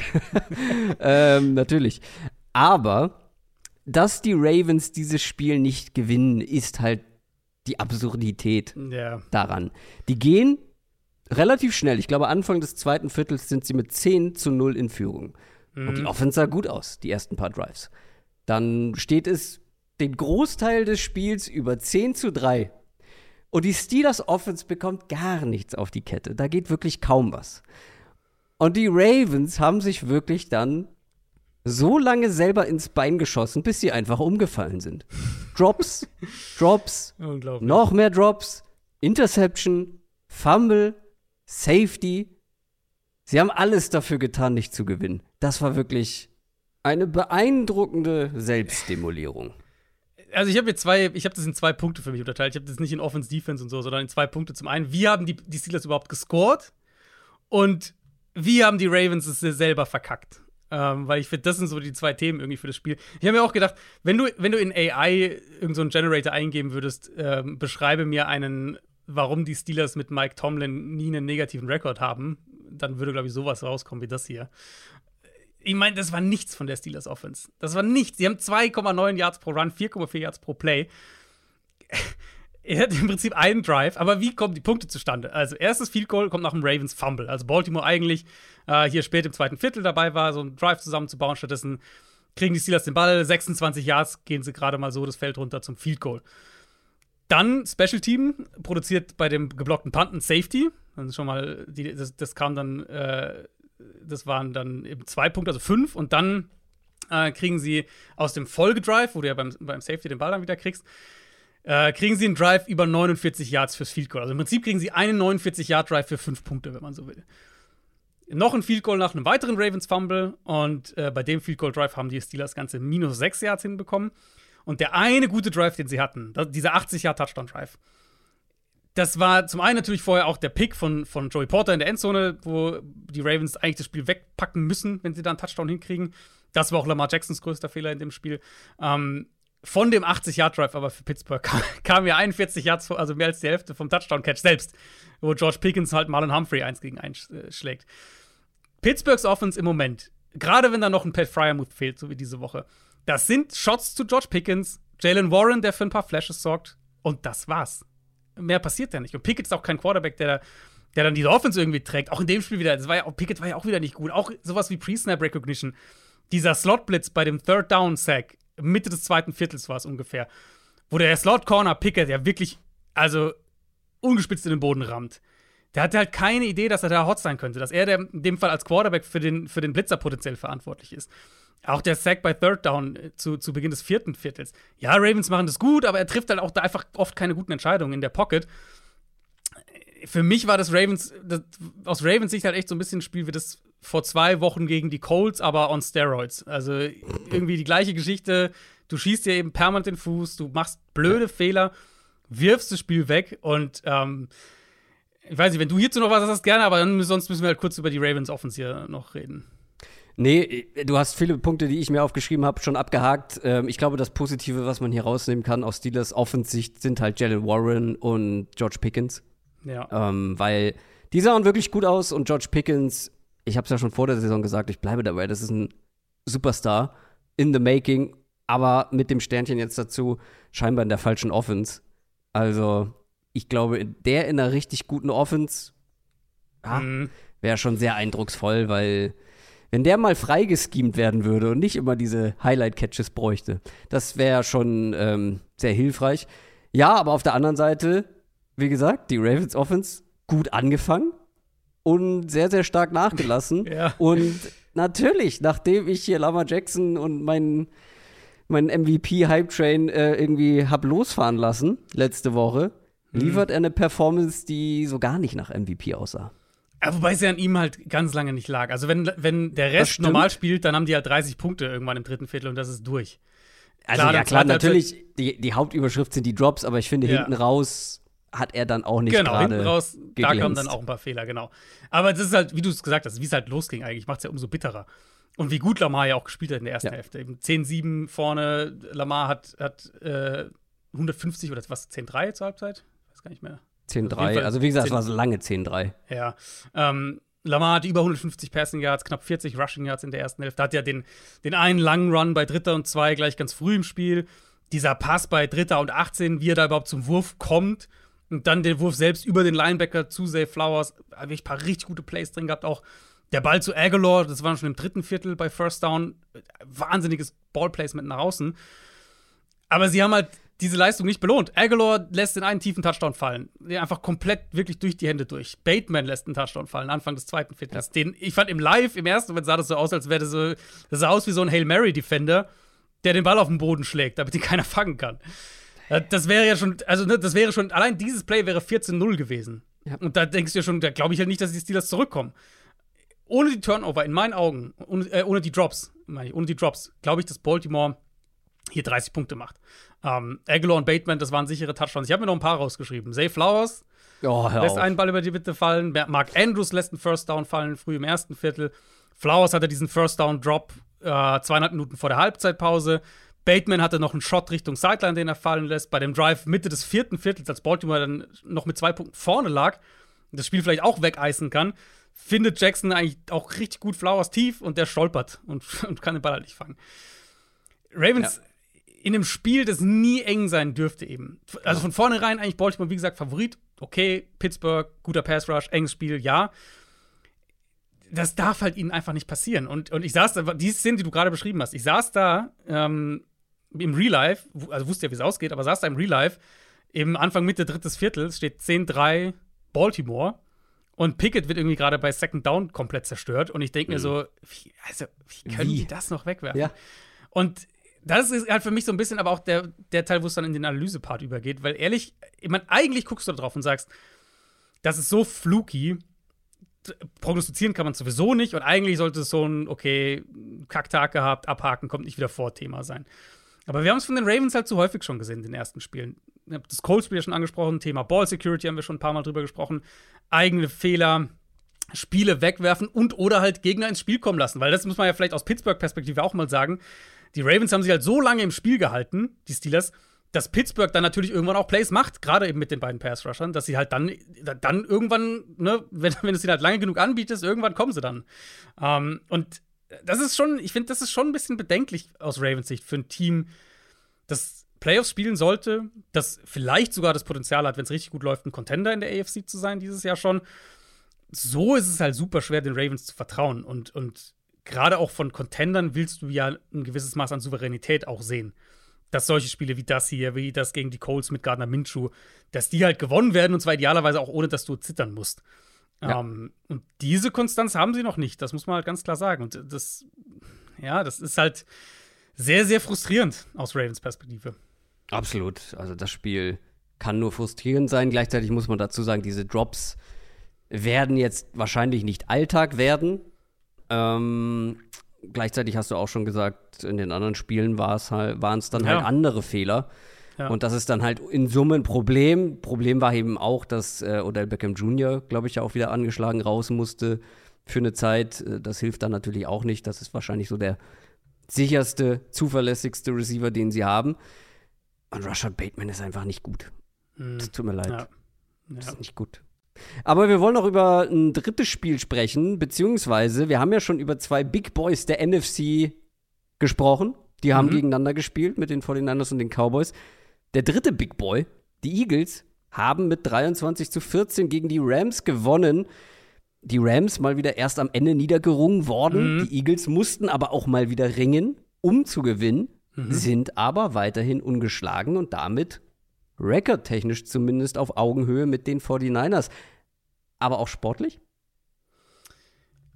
ähm, natürlich. Aber, dass die Ravens dieses Spiel nicht gewinnen, ist halt die Absurdität
ja.
daran. Die gehen relativ schnell. Ich glaube, Anfang des zweiten Viertels sind sie mit 10 zu 0 in Führung. Mhm. Und die mhm. Offense sah gut aus, die ersten paar Drives. Dann steht es den Großteil des Spiels über 10 zu 3. Und die Steelers Offense bekommt gar nichts auf die Kette. Da geht wirklich kaum was. Und die Ravens haben sich wirklich dann so lange selber ins Bein geschossen, bis sie einfach umgefallen sind. Drops, Drops, noch mehr Drops, Interception, Fumble, Safety. Sie haben alles dafür getan, nicht zu gewinnen. Das war wirklich eine beeindruckende Selbstdemolierung.
Also ich habe jetzt zwei, ich habe das in zwei Punkte für mich unterteilt. Ich habe das nicht in Offense, Defense und so, sondern in zwei Punkte. Zum einen, wie haben die, die Steelers überhaupt gescored? Und wie haben die Ravens es selber verkackt? Ähm, weil ich finde, das sind so die zwei Themen irgendwie für das Spiel. Ich habe mir auch gedacht, wenn du, wenn du in AI irgendeinen so Generator eingeben würdest, ähm, beschreibe mir einen, warum die Steelers mit Mike Tomlin nie einen negativen Rekord haben, dann würde, glaube ich, sowas rauskommen wie das hier. Ich meine, das war nichts von der Steelers Offense. Das war nichts. Sie haben 2,9 Yards pro Run, 4,4 Yards pro Play er hat im Prinzip einen Drive, aber wie kommen die Punkte zustande? Also, erstes Field Goal kommt nach dem Ravens Fumble. Also, Baltimore eigentlich äh, hier spät im zweiten Viertel dabei war, so einen Drive zusammenzubauen. Stattdessen kriegen die Steelers den Ball, 26 Yards, gehen sie gerade mal so das Feld runter zum Field Goal. Dann Special Team produziert bei dem geblockten Punten Safety. Dann schon mal, die, das, das, kam dann, äh, das waren dann eben zwei Punkte, also fünf. Und dann äh, kriegen sie aus dem Folgedrive, wo du ja beim, beim Safety den Ball dann wieder kriegst, äh, kriegen sie einen Drive über 49 Yards fürs Field Goal. Also im Prinzip kriegen sie einen 49-Yard-Drive für fünf Punkte, wenn man so will. Noch ein Field Goal nach einem weiteren Ravens Fumble und äh, bei dem Field Goal Drive haben die Steelers ganze minus 6 Yards hinbekommen. Und der eine gute Drive, den sie hatten, das, dieser 80 Yard Touchdown Drive, das war zum einen natürlich vorher auch der Pick von, von Joey Porter in der Endzone, wo die Ravens eigentlich das Spiel wegpacken müssen, wenn sie da einen Touchdown hinkriegen. Das war auch Lamar Jacksons größter Fehler in dem Spiel. Ähm, von dem 80-Yard-Drive aber für Pittsburgh kam, kam ja 41 Yards, also mehr als die Hälfte vom Touchdown-Catch selbst, wo George Pickens halt Marlon Humphrey 1 gegen 1 äh, schlägt. Pittsburghs Offense im Moment, gerade wenn da noch ein Pat Fryermuth fehlt, so wie diese Woche, das sind Shots zu George Pickens, Jalen Warren, der für ein paar Flashes sorgt, und das war's. Mehr passiert ja nicht. Und Pickett ist auch kein Quarterback, der, der dann diese Offense irgendwie trägt. Auch in dem Spiel wieder. Das war ja Pickett war ja auch wieder nicht gut. Auch sowas wie Pre-Snap Recognition. Dieser Slot-Blitz bei dem Third Down Sack Mitte des zweiten Viertels war es ungefähr, wo der Slot Corner Picker, der wirklich, also ungespitzt in den Boden rammt. Der hatte halt keine Idee, dass er da hot sein könnte, dass er der, in dem Fall als Quarterback für den, für den Blitzer potenziell verantwortlich ist. Auch der Sack bei Third Down äh, zu, zu Beginn des vierten Viertels. Ja, Ravens machen das gut, aber er trifft halt auch da einfach oft keine guten Entscheidungen in der Pocket. für mich war das Ravens, das, aus Ravens Sicht halt echt so ein bisschen ein Spiel wie das vor zwei Wochen gegen die Colts, aber on Steroids. Also irgendwie die gleiche Geschichte. Du schießt dir eben permanent den Fuß, du machst blöde. Fehler, wirfst das Spiel weg und ähm, ich weiß nicht, wenn du hierzu noch was hast, gerne, aber dann, sonst müssen wir halt kurz über die Ravens Offense hier noch reden.
Nee, du hast viele Punkte, die ich mir aufgeschrieben habe, schon abgehakt. Ähm, ich glaube, das Positive, was man hier rausnehmen kann aus Steelers Offensicht, sind halt Jalen Warren und George Pickens.
Ja.
Ähm, weil die sahen wirklich gut aus und George Pickens, ich habe es ja schon vor der Saison gesagt, ich bleibe dabei, das ist ein Superstar in the making, aber mit dem Sternchen jetzt dazu scheinbar in der falschen Offense. Also, ich glaube, der in einer richtig guten Offense ah, mhm. wäre schon sehr eindrucksvoll, weil wenn der mal freigeschemt werden würde und nicht immer diese Highlight-Catches bräuchte, das wäre schon ähm, sehr hilfreich. Ja, aber auf der anderen Seite, wie gesagt, die Ravens Offense gut angefangen und sehr, sehr stark nachgelassen.
ja.
Und natürlich, nachdem ich hier Lama Jackson und meinen mein MVP-Hype-Train äh, irgendwie hab losfahren lassen letzte Woche, mhm. liefert er eine Performance, die so gar nicht nach MVP aussah.
Ja, wobei es ja an ihm halt ganz lange nicht lag. Also, wenn, wenn der Rest normal spielt, dann haben die halt 30 Punkte irgendwann im dritten Viertel und das ist durch.
Also, klar, ja, klar, natürlich, die, die Hauptüberschrift sind die Drops, aber ich finde, ja. hinten raus hat er dann auch nicht
Genau, hinten raus, geglänzt. da kamen dann auch ein paar Fehler, genau. Aber das ist halt, wie du es gesagt hast, wie es halt losging eigentlich, macht es ja umso bitterer. Und wie gut Lamar ja auch gespielt hat in der ersten ja. Hälfte. 10-7 vorne, Lamar hat, hat äh, 150 oder was, 10-3 zur Halbzeit? Weiß gar nicht mehr.
10-3. Also, also, wie gesagt, 10, es war so lange 10-3.
Ja. Ähm, Lamar hat über 150 Passing Yards, knapp 40 Rushing Yards in der ersten Hälfte. Hat ja den, den einen langen Run bei Dritter und Zwei gleich ganz früh im Spiel. Dieser Pass bei Dritter und 18, wie er da überhaupt zum Wurf kommt. Und dann den Wurf selbst über den Linebacker zu Zay Flowers. Habe ich ein paar richtig gute Plays drin gehabt. Auch der Ball zu Aguilar, das war schon im dritten Viertel bei First Down. Wahnsinniges Ballplacement nach außen. Aber sie haben halt diese Leistung nicht belohnt. Aguilar lässt den einen tiefen Touchdown fallen. Einfach komplett wirklich durch die Hände durch. Bateman lässt einen Touchdown fallen, Anfang des zweiten Viertels. Den, ich fand im Live, im ersten Moment sah das so aus, als wäre das so, das sah aus wie so ein Hail Mary-Defender, der den Ball auf den Boden schlägt, damit ihn keiner fangen kann. Das wäre ja schon, also ne, das wäre schon, allein dieses Play wäre 14-0 gewesen. Ja. Und da denkst du ja schon, da glaube ich halt nicht, dass die Steelers zurückkommen. Ohne die Turnover, in meinen Augen, ohne, äh, ohne die Drops, ohne die Drops, glaube ich, dass Baltimore hier 30 Punkte macht. Ähm, Aguilar und Bateman, das waren sichere Touchdowns. Ich habe mir noch ein paar rausgeschrieben. Zay Flowers
oh,
lässt auf. einen Ball über die Mitte fallen. Mark Andrews lässt einen First Down fallen, früh im ersten Viertel. Flowers hatte diesen First Down Drop äh, zweieinhalb Minuten vor der Halbzeitpause. Bateman hatte noch einen Shot Richtung Sideline, den er fallen lässt. Bei dem Drive Mitte des vierten Viertels, als Baltimore dann noch mit zwei Punkten vorne lag, das Spiel vielleicht auch wegeisen kann, findet Jackson eigentlich auch richtig gut Flowers tief und der stolpert und, und kann den Ball halt nicht fangen. Ravens ja in einem Spiel, das nie eng sein dürfte eben. Also von vornherein eigentlich Baltimore, wie gesagt, Favorit. Okay, Pittsburgh, guter Pass Rush, enges Spiel, ja. Das darf halt ihnen einfach nicht passieren. Und, und ich saß da, die Szene, die du gerade beschrieben hast, ich saß da ähm, im Real Life, also wusste ja, wie es ausgeht, aber saß da im Real Life, eben Anfang, Mitte drittes Viertels, steht 10-3 Baltimore. Und Pickett wird irgendwie gerade bei Second Down komplett zerstört. Und ich denke mhm. mir so, wie, also, wie können wie? die das noch wegwerfen?
Ja.
Und das ist halt für mich so ein bisschen aber auch der, der Teil, wo es dann in den Analysepart übergeht, weil ehrlich, ich meine, eigentlich guckst du da drauf und sagst, das ist so fluky, prognostizieren kann man sowieso nicht und eigentlich sollte es so ein, okay, Kacktag gehabt, abhaken, kommt nicht wieder vor Thema sein. Aber wir haben es von den Ravens halt zu häufig schon gesehen in den ersten Spielen. Ich habe das Cold-Spiel ja schon angesprochen, Thema Ball Security haben wir schon ein paar Mal drüber gesprochen, eigene Fehler, Spiele wegwerfen und oder halt Gegner ins Spiel kommen lassen, weil das muss man ja vielleicht aus Pittsburgh-Perspektive auch mal sagen die Ravens haben sich halt so lange im Spiel gehalten, die Steelers, dass Pittsburgh dann natürlich irgendwann auch Plays macht, gerade eben mit den beiden Pass-Rushern, dass sie halt dann, dann irgendwann, ne, wenn, wenn du es ihnen halt lange genug anbietest, irgendwann kommen sie dann. Ähm, und das ist schon, ich finde, das ist schon ein bisschen bedenklich aus Ravens Sicht für ein Team, das Playoffs spielen sollte, das vielleicht sogar das Potenzial hat, wenn es richtig gut läuft, ein Contender in der AFC zu sein dieses Jahr schon. So ist es halt super schwer, den Ravens zu vertrauen. Und, und gerade auch von Contendern willst du ja ein gewisses Maß an Souveränität auch sehen. Dass solche Spiele wie das hier, wie das gegen die Colts mit Gardner Minshew, dass die halt gewonnen werden und zwar idealerweise auch ohne, dass du zittern musst. Ja. Um, ähm, und diese Konstanz haben sie noch nicht, das muss man halt ganz klar sagen. Und das, ja, das ist halt sehr, sehr frustrierend aus Ravens Perspektive.
Absolut. Also das Spiel kann nur frustrierend sein. Gleichzeitig muss man dazu sagen, diese Drops werden jetzt wahrscheinlich nicht Alltag werden. Ähm, gleichzeitig hast du auch schon gesagt, in den anderen Spielen es halt, waren es dann ja. halt andere Fehler. Ja. Und das ist dann halt in Summe ein Problem. Problem war eben auch, dass äh, Odell Beckham Jr., glaube ich, auch wieder angeschlagen raus musste für eine Zeit. Äh, das hilft dann natürlich auch nicht. Das ist wahrscheinlich so der sicherste, zuverlässigste Receiver, den sie haben. Und Rashad Bateman ist einfach nicht gut. Mhm. Das tut mir leid. Ja. Ja. Das ist nicht gut. Aber wir wollen noch über ein drittes Spiel sprechen, beziehungsweise wir haben ja schon über zwei Big Boys der NFC gesprochen. Die haben mhm. gegeneinander gespielt mit den 49ers und den Cowboys. Der dritte Big Boy, die Eagles, haben mit 23 zu 14 gegen die Rams gewonnen. Die Rams mal wieder erst am Ende niedergerungen worden. Mhm. Die Eagles mussten aber auch mal wieder ringen, um zu gewinnen, mhm. sind aber weiterhin ungeschlagen und damit recordtechnisch zumindest auf Augenhöhe mit den 49ers. Aber auch sportlich?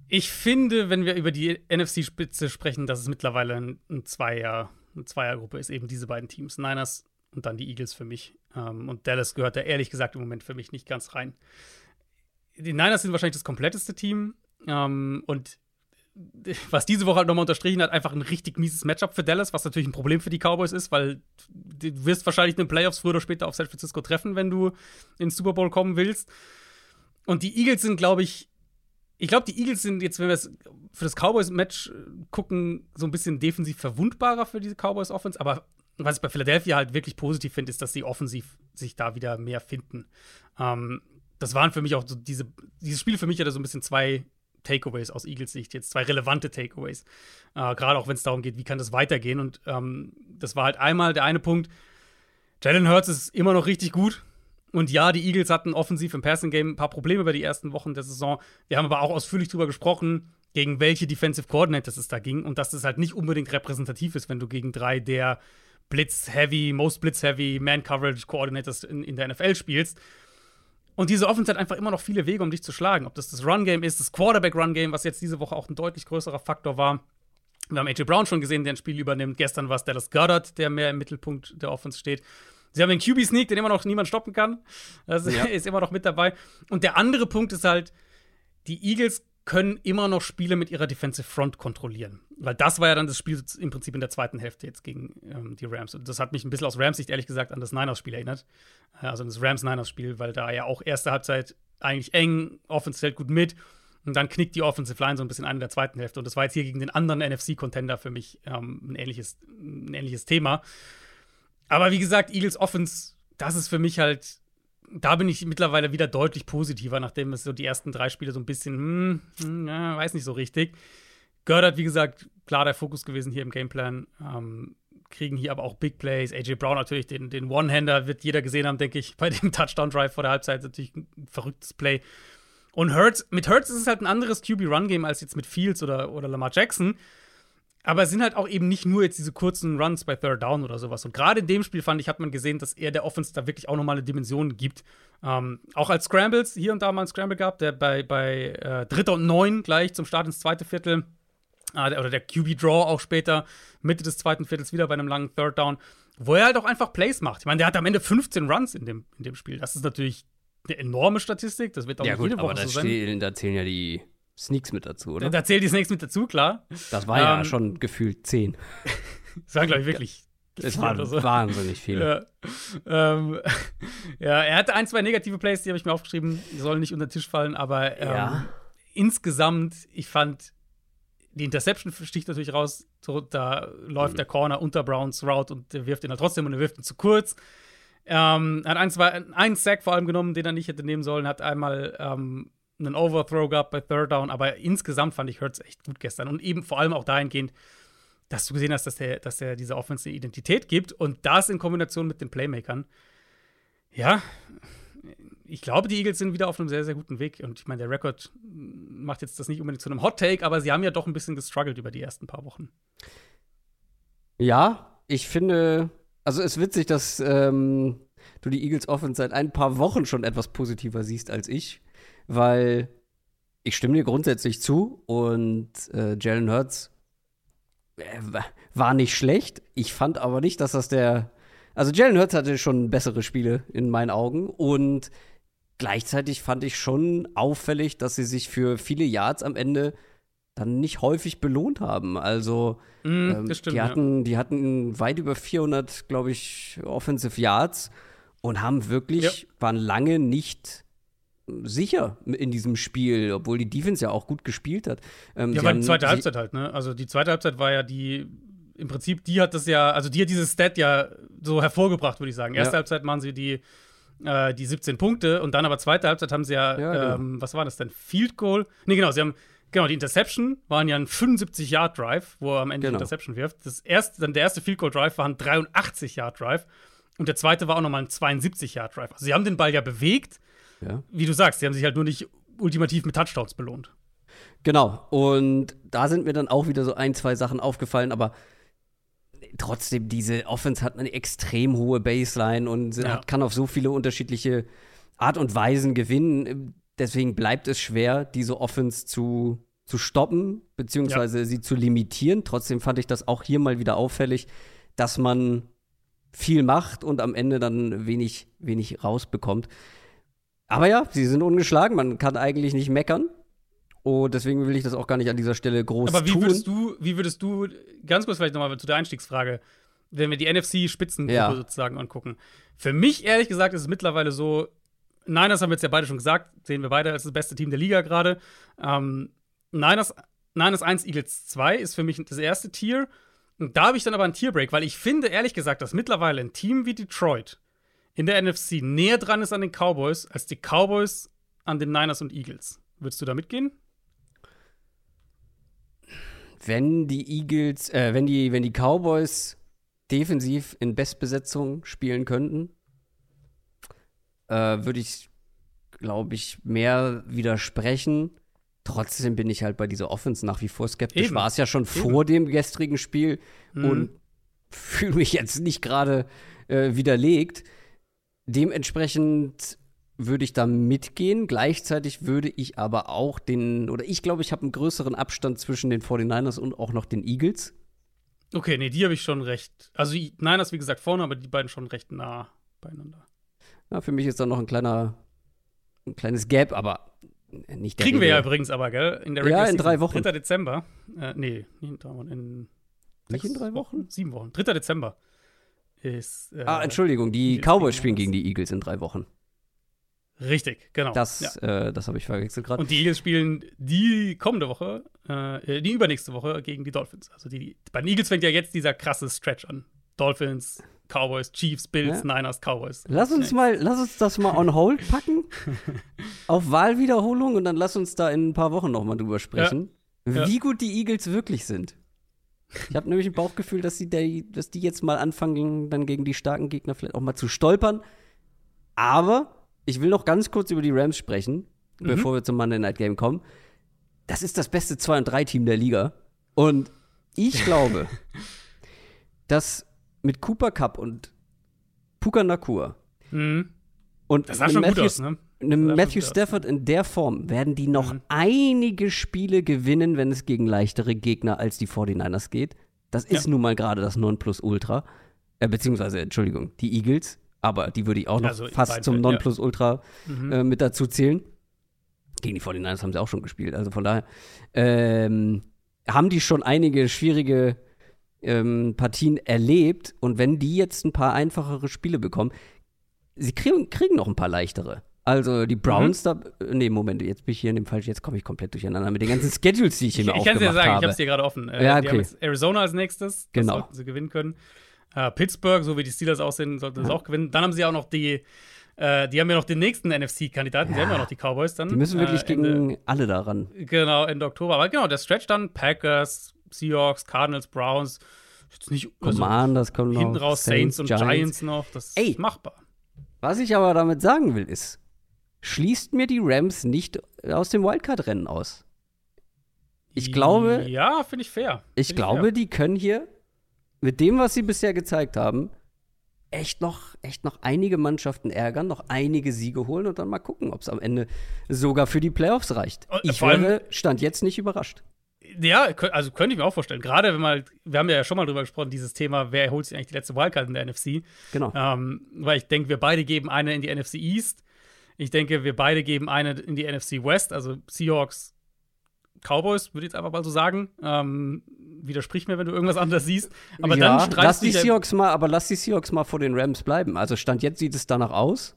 Ich finde, wenn wir über die NFC-Spitze sprechen, dass es mittlerweile ein, ein Zweier, eine Zweiergruppe ist, eben diese beiden Teams. Niners und dann die Eagles für mich. Ähm, und Dallas gehört da ehrlich gesagt im Moment für mich nicht ganz rein. Die Niners sind wahrscheinlich das kompletteste Team. Ähm, und was diese Woche halt nochmal unterstrichen hat, einfach ein richtig mieses Matchup für Dallas, was natürlich ein Problem für die Cowboys ist, weil du wirst wahrscheinlich in den Playoffs früher oder später auf San Francisco treffen, wenn du ins Super Bowl kommen willst. Und die Eagles sind, glaube ich, ich glaube, die Eagles sind jetzt, wenn wir es für das Cowboys-Match gucken, so ein bisschen defensiv verwundbarer für diese Cowboys-Offense. Aber was ich bei Philadelphia halt wirklich positiv finde, ist, dass sie offensiv sich da wieder mehr finden. Ähm, das waren für mich auch so diese, dieses Spiel für mich hatte so ein bisschen zwei Takeaways aus Eagles Sicht, jetzt zwei relevante Takeaways. Äh, Gerade auch wenn es darum geht, wie kann das weitergehen. Und ähm, das war halt einmal der eine Punkt, Jalen Hurts ist immer noch richtig gut. Und ja, die Eagles hatten offensiv im Passing Game ein paar Probleme über die ersten Wochen der Saison. Wir haben aber auch ausführlich darüber gesprochen, gegen welche Defensive Coordinators es da ging und dass das halt nicht unbedingt repräsentativ ist, wenn du gegen drei der Blitz-Heavy, Most Blitz-Heavy Man-Coverage Coordinators in, in der NFL spielst. Und diese Offense hat einfach immer noch viele Wege, um dich zu schlagen. Ob das das Run-Game ist, das Quarterback-Run-Game, was jetzt diese Woche auch ein deutlich größerer Faktor war. Wir haben AJ Brown schon gesehen, der ein Spiel übernimmt. Gestern war es Dallas Goddard, der mehr im Mittelpunkt der Offense steht. Sie haben den QB-Sneak, den immer noch niemand stoppen kann. Das ja. ist immer noch mit dabei. Und der andere Punkt ist halt, die Eagles können immer noch Spiele mit ihrer Defensive Front kontrollieren. Weil das war ja dann das Spiel im Prinzip in der zweiten Hälfte jetzt gegen ähm, die Rams. Und das hat mich ein bisschen aus Rams Sicht ehrlich gesagt an das Niners-Spiel erinnert. Äh, also das Rams-Niners-Spiel, weil da ja auch erste Halbzeit eigentlich eng, Offense hält gut mit. Und dann knickt die Offensive Line so ein bisschen an in der zweiten Hälfte. Und das war jetzt hier gegen den anderen NFC-Contender für mich ähm, ein, ähnliches, ein ähnliches Thema. Aber wie gesagt, Eagles Offense, das ist für mich halt da bin ich mittlerweile wieder deutlich positiver, nachdem es so die ersten drei Spiele so ein bisschen, hm, hm ja, weiß nicht so richtig. Gördert, wie gesagt, klar der Fokus gewesen hier im Gameplan. Ähm, kriegen hier aber auch Big Plays. AJ Brown natürlich, den, den One-Hander wird jeder gesehen haben, denke ich, bei dem Touchdown-Drive vor der Halbzeit. Natürlich ein verrücktes Play. Und Hurts, mit Hurts ist es halt ein anderes QB-Run-Game als jetzt mit Fields oder, oder Lamar Jackson. Aber es sind halt auch eben nicht nur jetzt diese kurzen Runs bei Third Down oder sowas. Und gerade in dem Spiel fand ich, hat man gesehen, dass er der Offense da wirklich auch nochmal eine Dimension gibt. Ähm, auch als Scrambles, hier und da mal ein Scramble gab, der bei, bei äh, Dritter und Neun gleich zum Start ins zweite Viertel, oder der QB-Draw auch später, Mitte des zweiten Viertels wieder bei einem langen Third Down, wo er halt auch einfach Plays macht. Ich meine, der hat am Ende 15 Runs in dem, in dem Spiel. Das ist natürlich eine enorme Statistik. Das wird auch
ja,
gut, jede Woche
aber
so sein.
Da zählen ja die Sneaks mit dazu, oder?
Da zählt die Sneaks mit dazu, klar.
Das war ähm, ja schon gefühlt zehn.
das waren, glaube ich, wirklich.
Es waren so. wahnsinnig viele.
Ja. Ähm, ja, er hatte ein, zwei negative Plays, die habe ich mir aufgeschrieben, die sollen nicht unter den Tisch fallen, aber ähm, ja. insgesamt, ich fand, die Interception sticht natürlich raus. Da läuft mhm. der Corner unter Browns Route und der wirft ihn halt trotzdem und er wirft ihn zu kurz. Ähm, hat ein, zwei, einen Sack vor allem genommen, den er nicht hätte nehmen sollen, hat einmal ähm, einen Overthrow gehabt bei Third Down, aber insgesamt fand ich Hurts echt gut gestern und eben vor allem auch dahingehend, dass du gesehen hast, dass er dass der diese Offense eine Identität gibt und das in Kombination mit den Playmakern. Ja, ich glaube, die Eagles sind wieder auf einem sehr, sehr guten Weg. Und ich meine, der Rekord macht jetzt das nicht unbedingt zu einem Hot Take, aber sie haben ja doch ein bisschen gestruggelt über die ersten paar Wochen.
Ja, ich finde, also es ist witzig, dass ähm, du die Eagles Offense seit ein paar Wochen schon etwas positiver siehst als ich weil ich stimme dir grundsätzlich zu und äh, Jalen Hurts äh, war nicht schlecht. Ich fand aber nicht, dass das der Also Jalen Hurts hatte schon bessere Spiele in meinen Augen und gleichzeitig fand ich schon auffällig, dass sie sich für viele Yards am Ende dann nicht häufig belohnt haben. Also
Mm,
ähm,
stimmt.
die,
ja.
hatten, die hatten weit über 400, glaube ich, Offensive Yards und haben wirklich,
Ja.
waren lange nicht sicher in diesem Spiel, obwohl die Defense ja auch gut gespielt hat. Ähm,
Ja, aber die zweite Halbzeit halt, ne? Also die zweite Halbzeit war ja die, im Prinzip, die hat das ja, also die hat dieses Stat ja so hervorgebracht, würde ich sagen. Erste
Ja.
Halbzeit machen sie die, äh, die 17 Punkte und dann aber zweite Halbzeit haben sie ja,
Ja, genau.
ähm, was war das denn? Field Goal? Nee, genau, sie haben, genau, die Interception waren ja ein 75-Yard-Drive, wo er am Ende
Genau.
die Interception wirft. Das erste, dann der erste Field Goal-Drive war ein 83-Yard-Drive und der zweite war auch nochmal ein 72-Yard-Drive. Also sie haben den Ball ja bewegt,
Ja.
wie du sagst, sie haben sich halt nur nicht ultimativ mit Touchdowns belohnt.
Genau. Und da sind mir dann auch wieder so ein, zwei Sachen aufgefallen, aber trotzdem, diese Offense hat eine extrem hohe Baseline und
Ja.
hat, kann auf so viele unterschiedliche Art und Weisen gewinnen. Deswegen bleibt es schwer, diese Offense zu, zu stoppen, beziehungsweise sie zu limitieren. Trotzdem fand ich das auch hier mal wieder auffällig, dass man viel macht und am Ende dann wenig, wenig rausbekommt. Aber ja, sie sind ungeschlagen, man kann eigentlich nicht meckern. Und deswegen will ich das auch gar nicht an dieser Stelle groß
Aber wie
tun.
würdest du, wie würdest du, ganz kurz vielleicht nochmal zu der Einstiegsfrage, wenn wir die NFC-Spitzengruppe
Ja.
sozusagen angucken. Für mich, ehrlich gesagt, ist es mittlerweile so, Niners haben wir jetzt ja beide schon gesagt, sehen wir beide als das beste Team der Liga gerade. Ähm, Niners, Niners 1, Eagles 2 ist für mich das erste Tier. Und da habe ich dann aber einen Tierbreak, weil ich finde, ehrlich gesagt, dass mittlerweile ein Team wie Detroit in der NFC näher dran ist an den Cowboys, als die Cowboys an den Niners und Eagles. Würdest du da mitgehen?
Wenn die Eagles, äh, wenn die, wenn die Cowboys defensiv in Bestbesetzung spielen könnten, äh, würde ich, glaube ich, mehr widersprechen. Trotzdem bin ich halt bei dieser Offense nach wie vor skeptisch.
Eben.
War es ja schon vor dem gestrigen Spiel
Mhm.
und fühle mich jetzt nicht gerade äh, widerlegt. Dementsprechend würde ich da mitgehen. Gleichzeitig würde ich aber auch den, oder ich glaube, ich habe einen größeren Abstand zwischen den 49ers und auch noch den Eagles.
Okay, nee, die habe ich schon recht. Also die Niners, wie gesagt, vorne, aber die beiden schon recht nah beieinander.
Ja, für mich ist da noch ein kleiner, ein kleines Gap, aber nicht der
Kriegen wir ja
Regel.
übrigens aber, gell? In der
Ja, in
Season.
drei Wochen.
3. Dezember. Äh, nee, nicht in drei Wochen. In
Nicht in drei Wochen?
Sieben Wochen. 3. Dezember ist. Äh,
Ah, Entschuldigung, die Cowboys spielen gegen die Eagles in drei Wochen.
Richtig, genau.
Das,
ja.
äh, das habe ich verwechselt gerade.
Und die Eagles spielen die kommende Woche, äh, die übernächste Woche gegen die Dolphins. Also die, bei den Eagles fängt ja jetzt dieser krasse Stretch an. Dolphins, Cowboys, Chiefs, Bills,
Ja.
Niners, Cowboys.
Lass uns mal, lass uns das mal on hold packen. auf Wahlwiederholung und dann lass uns da in ein paar Wochen noch mal drüber sprechen, wie gut die Eagles wirklich sind. Ich habe nämlich ein Bauchgefühl, dass, sie der, dass die jetzt mal anfangen, dann gegen die starken Gegner vielleicht auch mal zu stolpern. Aber ich will noch ganz kurz über die Rams sprechen,
Mhm.
bevor wir zum Monday Night Game kommen. Das ist das beste 2 und 3 Team der Liga. Und ich glaube, dass mit Cooper Cup und Puka Nakur
Mhm.
und
Das sah
einem
schon gut
Matthew,
aus, ne?
einem Matthew. Stafford in der Form werden die noch
Mhm.
einige Spiele gewinnen, wenn es gegen leichtere Gegner als die 49ers geht. Das ist
Ja.
nun mal gerade das Nonplusultra. Äh, beziehungsweise, Entschuldigung, die Eagles. Aber die würde ich auch noch
Also
fast zum
Fällen, ja.
Nonplusultra
Mhm.
äh, mit dazu zählen. Gegen die 49ers haben sie auch schon gespielt. Also von daher ähm, haben die schon einige schwierige ähm, Partien erlebt. Und wenn die jetzt ein paar einfachere Spiele bekommen, sie kriegen, kriegen noch ein paar leichtere. Also die Browns da, äh, nee, Moment, jetzt bin ich hier in dem Falsch, jetzt komme ich komplett durcheinander mit den ganzen Schedules, die ich hier
Ich,
mir
ich kann es dir sagen, ich
habe.
habe es dir gerade offen. Äh,
Ja, okay.
Arizona als nächstes. Das
Genau.
sollten sie gewinnen können. Äh, Pittsburgh, so wie die Steelers aussehen, sollten
Ja.
auch gewinnen. Dann haben sie auch noch die, äh, die haben ja noch den nächsten NFC-Kandidaten, die
Ja.
haben ja noch die Cowboys dann.
die müssen wirklich
äh,
gegen
Ende,
alle daran.
Genau, Ende Oktober. Aber genau, der Stretch dann Packers, Seahawks, Cardinals, Browns. Jetzt nicht also,
Commanders kommen noch.
hinten raus Saints, und Giants. noch. Das
Ey.
ist machbar.
Was ich aber damit sagen will, ist, schließt mir die Rams nicht aus dem Wildcard-Rennen aus. Ich glaube-
Ja, finde ich fair.
Ich
Find
glaube,
fair.
die können hier mit dem, was sie bisher gezeigt haben, echt noch, echt noch einige Mannschaften ärgern, noch einige Siege holen und dann mal gucken, ob es am Ende sogar für die Playoffs reicht.
Und
Ich wäre, stand jetzt nicht überrascht.
Ja, also könnte ich mir auch vorstellen. Gerade wenn man, wir haben ja schon mal drüber gesprochen, dieses Thema, wer holt sich eigentlich die letzte Wildcard in der NFC?
Genau.
Ähm, weil ich denke, wir beide geben eine in die NFC East. Ich denke, wir beide geben eine in die NFC West, also Seahawks, Cowboys, würde ich jetzt einfach mal so sagen. Ähm, widersprich mir, wenn du irgendwas anderes siehst. Aber
ja,
dann
lass die Seahawks mal, aber lass die Seahawks mal vor den Rams bleiben. Also Stand jetzt sieht es danach aus.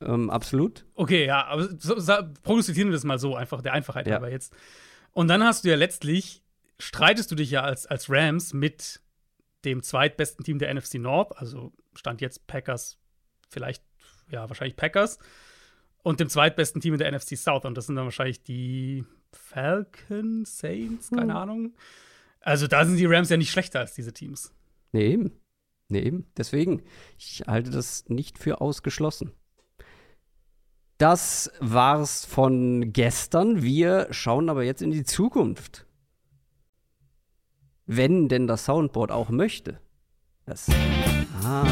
Ähm, absolut.
Okay, ja, aber so, so, prognostizieren wir das mal so, einfach der Einfachheit
Ja.
halber jetzt. Und dann hast du ja letztlich, streitest du dich ja als, als Rams mit dem zweitbesten Team der NFC North, also stand jetzt Packers, vielleicht, ja, wahrscheinlich Packers, und dem zweitbesten Team in der NFC South. Und das sind dann wahrscheinlich die Falcons, Saints, keine Ahnung. Also da sind die Rams ja nicht schlechter als diese Teams.
Nee, eben. Nee, eben. Deswegen, ich halte das nicht für ausgeschlossen. Das war's von gestern. Wir schauen aber jetzt in die Zukunft. Wenn denn das Soundboard auch möchte. Das. Ah,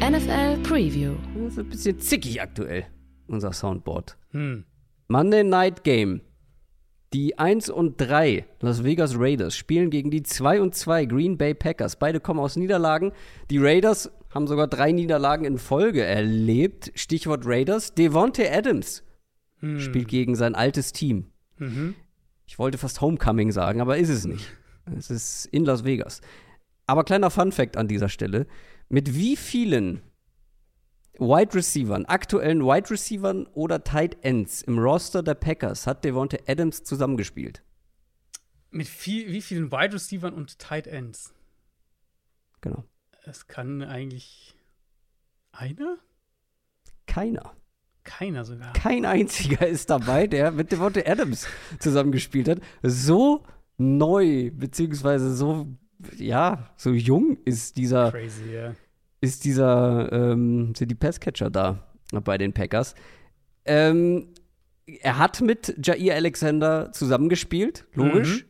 NFL Preview.
das ist ein bisschen zickig aktuell, unser Soundboard.
Hm.
Monday Night Game. Die 1 und 3 Las Vegas Raiders spielen gegen die 2 und 2 Green Bay Packers. Beide kommen aus Niederlagen. Die Raiders haben sogar drei Niederlagen in Folge erlebt. Stichwort Raiders. Devontae Adams
Hm.
spielt gegen sein altes Team.
Mhm.
Ich wollte fast Homecoming sagen, aber ist es nicht. Es ist in Las Vegas. Aber kleiner Fun Fact an dieser Stelle. Mit wie vielen Wide Receivern, aktuellen Wide Receivern oder Tight Ends im Roster der Packers hat Devontae Adams zusammengespielt?
Mit viel, wie vielen Wide Receivern und Tight Ends?
Genau.
Es kann eigentlich einer?
Keiner.
Keiner sogar.
Kein einziger ist dabei, der mit Devontae Adams zusammengespielt hat. So neu, beziehungsweise so, ja, so jung ist dieser
Crazy, ja.
Ist dieser, ähm, sind die Passcatcher da bei den Packers. Ähm, er hat mit Jair Alexander zusammengespielt, logisch.
Mhm.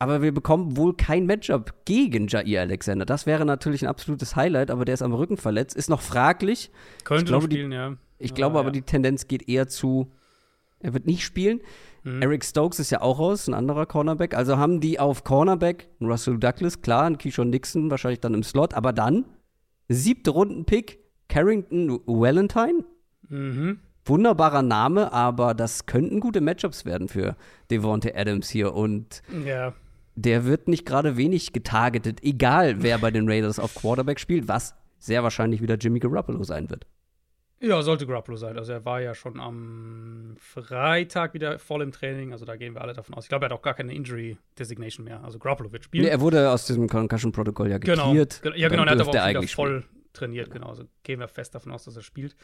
Aber wir bekommen wohl kein Matchup gegen Jair Alexander. Das wäre natürlich ein absolutes Highlight, aber der ist am Rücken verletzt. Ist noch fraglich.
Könnte
glaube,
noch
die-
spielen, ja.
Ich
Ja,
glaube aber,
ja.
die Tendenz geht eher zu, er wird nicht spielen.
Mhm.
Eric Stokes ist ja auch raus, ein anderer Cornerback. Also haben die auf Cornerback einen Russell Douglas, klar, einen Keyshawn Nixon wahrscheinlich dann im Slot, aber dann siebte Runden-Pick, Carrington Valentine.
Mhm.
Wunderbarer Name, aber das könnten gute Matchups werden für Devontae Adams hier. Und
Ja.
der wird nicht gerade wenig getargetet, egal wer bei den Raiders auf Quarterback spielt, was sehr wahrscheinlich wieder Jimmy Garoppolo sein wird.
Ja, sollte Garoppolo sein. Also er war ja schon am Freitag wieder voll im Training. Also da gehen wir alle davon aus. Ich glaube, er hat auch gar keine Injury Designation mehr. Also Garoppolo wird spielen.
Nee, er wurde aus diesem Concussion-Protokoll ja
genau.
geklärt.
Ge- Ja,
Dann
genau. Er hat aber auch
er
wieder voll trainiert. Genau. Also gehen wir fest davon aus, dass er spielt.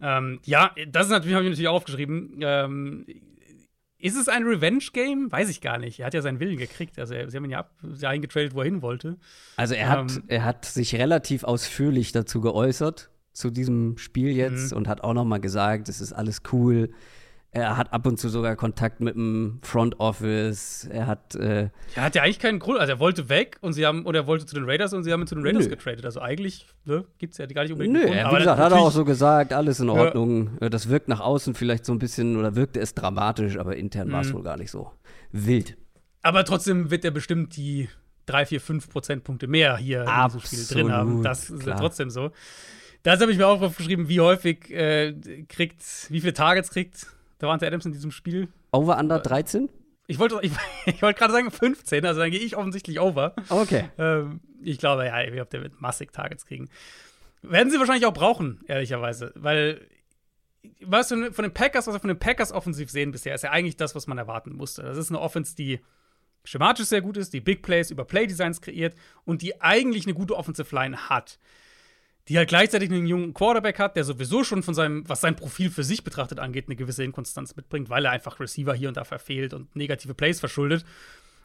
Ähm, ja, das ist natürlich, habe ich natürlich aufgeschrieben. Ähm, ist es ein Revenge-Game? Weiß ich gar nicht. Er hat ja seinen Willen gekriegt. Also er, sie haben ihn ja ab, ja eingetradet, wo er hin wollte.
Also er hat,
Ähm,
er hat sich relativ ausführlich dazu geäußert, zu diesem Spiel jetzt,
Mhm.
und hat auch noch mal gesagt, es ist alles cool. Er hat ab und zu sogar Kontakt mit dem Front Office. Er hat, äh,
Er hat ja eigentlich keinen Grund. Also er wollte weg und sie haben, oder er wollte zu den Raiders und sie haben ihn zu den Raiders
Nö.
getradet. Also eigentlich ne, gibt es ja gar nicht unbedingt
nö,
Grund.
er, wie gesagt, hat er auch so gesagt, alles in
Ja.
Ordnung. Äh, Das wirkt nach außen vielleicht so ein bisschen, oder wirkte es dramatisch, aber intern war es
Mhm.
wohl gar nicht so wild.
Aber trotzdem wird er bestimmt die 3, 4, 5 Prozentpunkte mehr hier in diesem Spiel drin haben.
Absolut,
Das ist ja
klar.
trotzdem so. Das habe ich mir auch aufgeschrieben, wie häufig äh, kriegt, wie viele Targets kriegt Davante Adams in diesem Spiel.
Over under 13?
Ich wollte ich, ich wollte gerade sagen 15, also dann gehe ich offensichtlich over.
Okay.
Ähm, ich glaube, ja, ich glaube, der wird massig Targets kriegen. Werden sie wahrscheinlich auch brauchen, ehrlicherweise, weil was wir von den Packers, was wir von den Packers offensiv sehen bisher, ist ja eigentlich das, was man erwarten musste. Das ist eine Offense, die schematisch sehr gut ist, die Big Plays über Playdesigns kreiert und die eigentlich eine gute Offensive Line hat. Die halt gleichzeitig einen jungen Quarterback hat, der sowieso schon von seinem, was sein Profil für sich betrachtet angeht, eine gewisse Inkonstanz mitbringt, weil er einfach Receiver hier und da verfehlt und negative Plays verschuldet.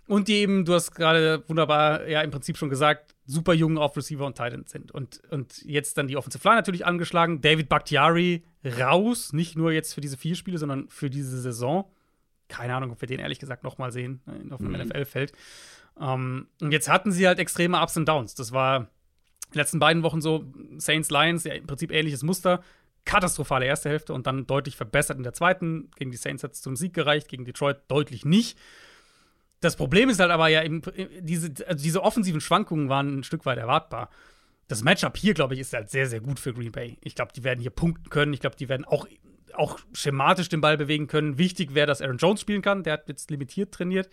Und die eben, du hast gerade wunderbar ja im Prinzip schon gesagt, super jungen auf Receiver und Titan sind. Und, und jetzt dann die Offensive Line natürlich angeschlagen. David Bakhtiari raus, nicht nur jetzt für diese vier Spiele, sondern für diese Saison. Keine Ahnung, ob wir den ehrlich gesagt noch mal sehen äh, auf einem
Mhm.
NFL-Feld. Ähm, und jetzt hatten sie halt extreme Ups und Downs. Das war letzten beiden Wochen so Saints Lions, ja im Prinzip ähnliches Muster. katastrophale erste Hälfte und dann deutlich verbessert in der zweiten. Gegen die Saints hat es zum Sieg gereicht, gegen Detroit deutlich nicht. Das Problem ist halt aber ja, eben, diese, also diese offensiven Schwankungen waren ein Stück weit erwartbar. Das Matchup hier, glaube ich, ist halt sehr, sehr gut für Green Bay. Ich glaube, die werden hier punkten können. Ich glaube, die werden auch, auch schematisch den Ball bewegen können. Wichtig wäre, dass Aaron Jones spielen kann. Der hat jetzt limitiert trainiert.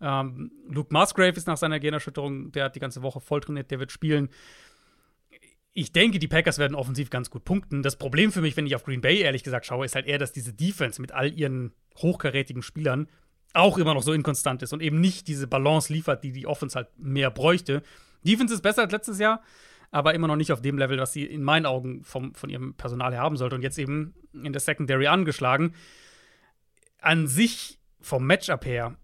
Ähm, Luke Musgrave ist nach seiner Gehirnerschütterung, der hat die ganze Woche voll trainiert, der wird spielen. Ich denke, die Packers werden offensiv ganz gut punkten. Das Problem für mich, wenn ich auf Green Bay ehrlich gesagt schaue, ist halt eher, dass diese Defense mit all ihren hochkarätigen Spielern auch immer noch so inkonstant ist und eben nicht diese Balance liefert, die die Offense halt mehr bräuchte. Defense ist besser als letztes Jahr, aber immer noch nicht auf dem Level, was sie in meinen Augen vom, von ihrem Personal her haben sollte. Und jetzt eben in der Secondary angeschlagen. An sich, vom Matchup her,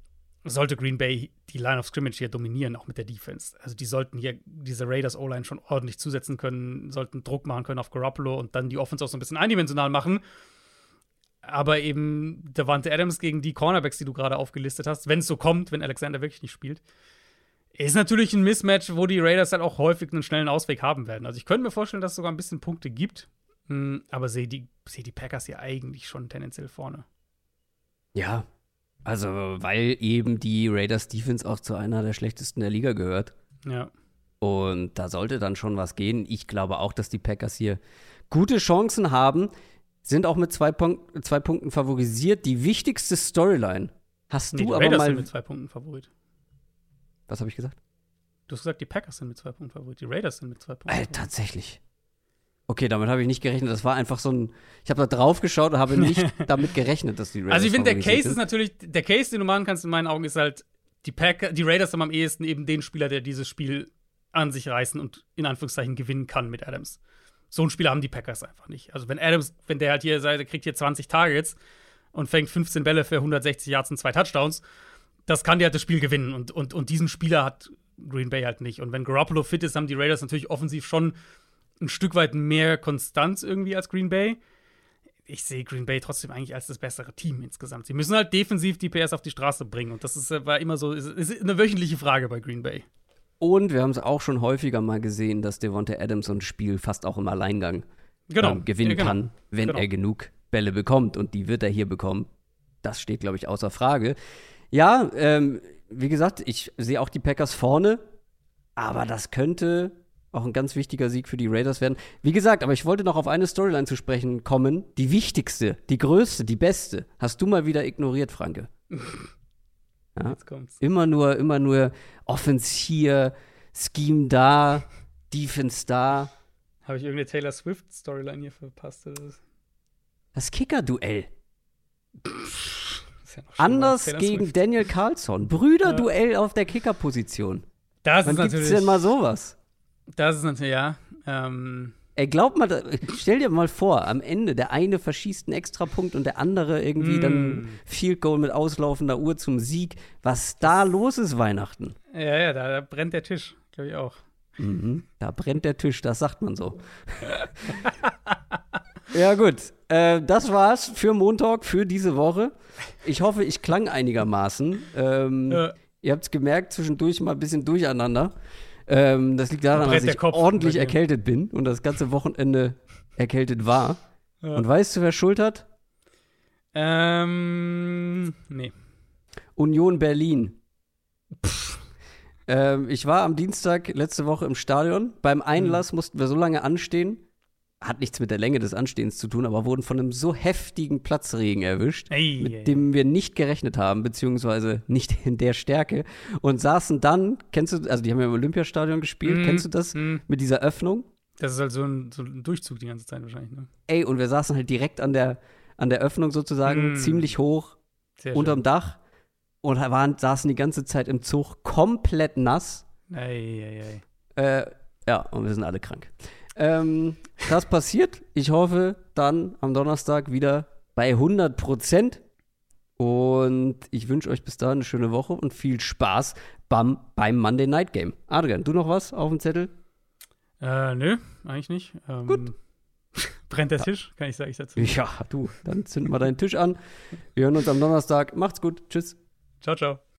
sollte Green Bay die Line of Scrimmage hier dominieren, auch mit der Defense. Also die sollten hier diese Raiders O-Line schon ordentlich zusetzen können, sollten Druck machen können auf Garoppolo und dann die Offense auch so ein bisschen eindimensional machen. Aber eben Davante Adams gegen die Cornerbacks, die du gerade aufgelistet hast, wenn es so kommt, wenn Alexander wirklich nicht spielt, ist natürlich ein Mismatch, wo die Raiders dann auch häufig einen schnellen Ausweg haben werden. Also ich könnte mir vorstellen, dass es sogar ein bisschen Punkte gibt, hm, aber sehe die, seh die Packers hier eigentlich schon tendenziell vorne.
Ja, also weil eben die Raiders Defense auch zu einer der schlechtesten der Liga gehört.
Ja.
Und da sollte dann schon was gehen. Ich glaube auch, dass die Packers hier gute Chancen haben, sind auch mit zwei, Punk zwei Punkten favorisiert. Die wichtigste Storyline hast
Nee,
du
die
aber
Raiders
mal.
sind mit zwei Punkten Favorit.
Was habe ich gesagt?
Du hast gesagt, die Packers sind mit zwei Punkten Favorit. Die Raiders sind mit zwei Punkten
Äh, tatsächlich. Okay, damit habe ich nicht gerechnet. Das war einfach so ein. Ich habe da drauf geschaut und habe nicht damit gerechnet, dass die Raiders.
Also ich finde, der Case ist
sind.
natürlich, der Case, den du machen kannst in meinen Augen, ist halt, die, Packer, die Raiders haben am ehesten eben den Spieler, der dieses Spiel an sich reißen und in Anführungszeichen gewinnen kann mit Adams. So einen Spieler haben die Packers einfach nicht. Also wenn Adams, wenn der halt hier, der kriegt hier 20 Targets und fängt 15 Bälle für 160 Yards und zwei Touchdowns, das kann der halt das Spiel gewinnen. Und, und, und diesen Spieler hat Green Bay halt nicht. Und wenn Garoppolo fit ist, haben die Raiders natürlich offensiv schon ein Stück weit mehr Konstanz irgendwie als Green Bay ich sehe Green Bay trotzdem eigentlich als das bessere Team insgesamt. Sie müssen halt defensiv die PS auf die Straße bringen. Und das ist, äh, war immer so, ist, ist eine wöchentliche Frage bei Green Bay.
Und wir haben es auch schon häufiger mal gesehen, dass Devonta Adams so ein Spiel fast auch im Alleingang ähm, gewinnen
Ja, genau.
kann, wenn
Genau.
er genug Bälle bekommt. Und die wird er hier bekommen. Das steht, glaube ich, außer Frage. Ja, ähm, wie gesagt, ich sehe auch die Packers vorne, aber das könnte auch ein ganz wichtiger Sieg für die Raiders werden. Wie gesagt, aber ich wollte noch auf eine Storyline zu sprechen kommen. Die wichtigste, die größte, die beste. Hast du mal wieder ignoriert, Franke? Ja.
Jetzt kommt's.
Immer nur, immer nur Offense hier, Scheme da, Defense da.
Habe ich irgendeine Taylor Swift-Storyline hier verpasst? Was?
Das Kicker-Duell.
Ja
Anders gegen
Swift.
Daniel Carlson. Brüderduell auf der Kicker-Position.
Das
Wann
ist
gibt's
natürlich.
denn mal sowas?
Das ist natürlich, ja. Ähm,
Ey, glaub mal, stell dir mal vor, am Ende der eine verschießt einen Extrapunkt und der andere irgendwie
Mm.
dann Field Goal mit auslaufender Uhr zum Sieg. Was da los ist Weihnachten.
ja, ja, da, da brennt der Tisch, glaube ich auch.
Mhm. Da brennt der Tisch, das sagt man so. ja, gut. Äh, das war's für Montag, für diese Woche. Ich hoffe, ich klang einigermaßen. Ähm,
Ja.
Ihr habt es gemerkt, zwischendurch mal ein bisschen durcheinander. Ähm, das liegt daran, dass ich
Kopf
ordentlich erkältet bin und das ganze Wochenende erkältet war.
Ja.
Und weißt du, wer schuld hat?
Ähm, nee.
Union Berlin. Ähm, ich war am Dienstag letzte Woche im Stadion. Beim Einlass mussten wir so lange anstehen. Hat nichts mit der Länge des Anstehens zu tun, aber wurden von einem so heftigen Platzregen erwischt,
Ey,
mit
ey,
dem wir nicht gerechnet haben, beziehungsweise nicht in der Stärke. Und saßen dann, kennst du, also die haben ja im Olympiastadion gespielt,
Mhm,
kennst du das?
mhm.
Mit dieser Öffnung.
Das ist halt so ein, so ein Durchzug die ganze Zeit wahrscheinlich, ne?
Ey, und wir saßen halt direkt an der, an der Öffnung sozusagen,
Mhm.
ziemlich hoch,
Sehr
unterm Dach. Und waren, saßen die ganze Zeit im Zug komplett nass.
schön. Ey, ey, ey.
Äh, ja, und wir sind alle krank. Ähm, das passiert. Ich hoffe dann am Donnerstag wieder bei 100 Prozent. Und ich wünsche euch bis dahin eine schöne Woche und viel Spaß beim, beim Monday Night Game. Adrian, du noch was auf dem Zettel?
Äh, nö, eigentlich nicht. Ähm,
Gut.
Brennt der Tisch, kann ich sagen, ich dazu.
Ja, du, dann zünd mal deinen Tisch an. Wir hören uns am Donnerstag. Macht's gut. Tschüss.
Ciao, ciao.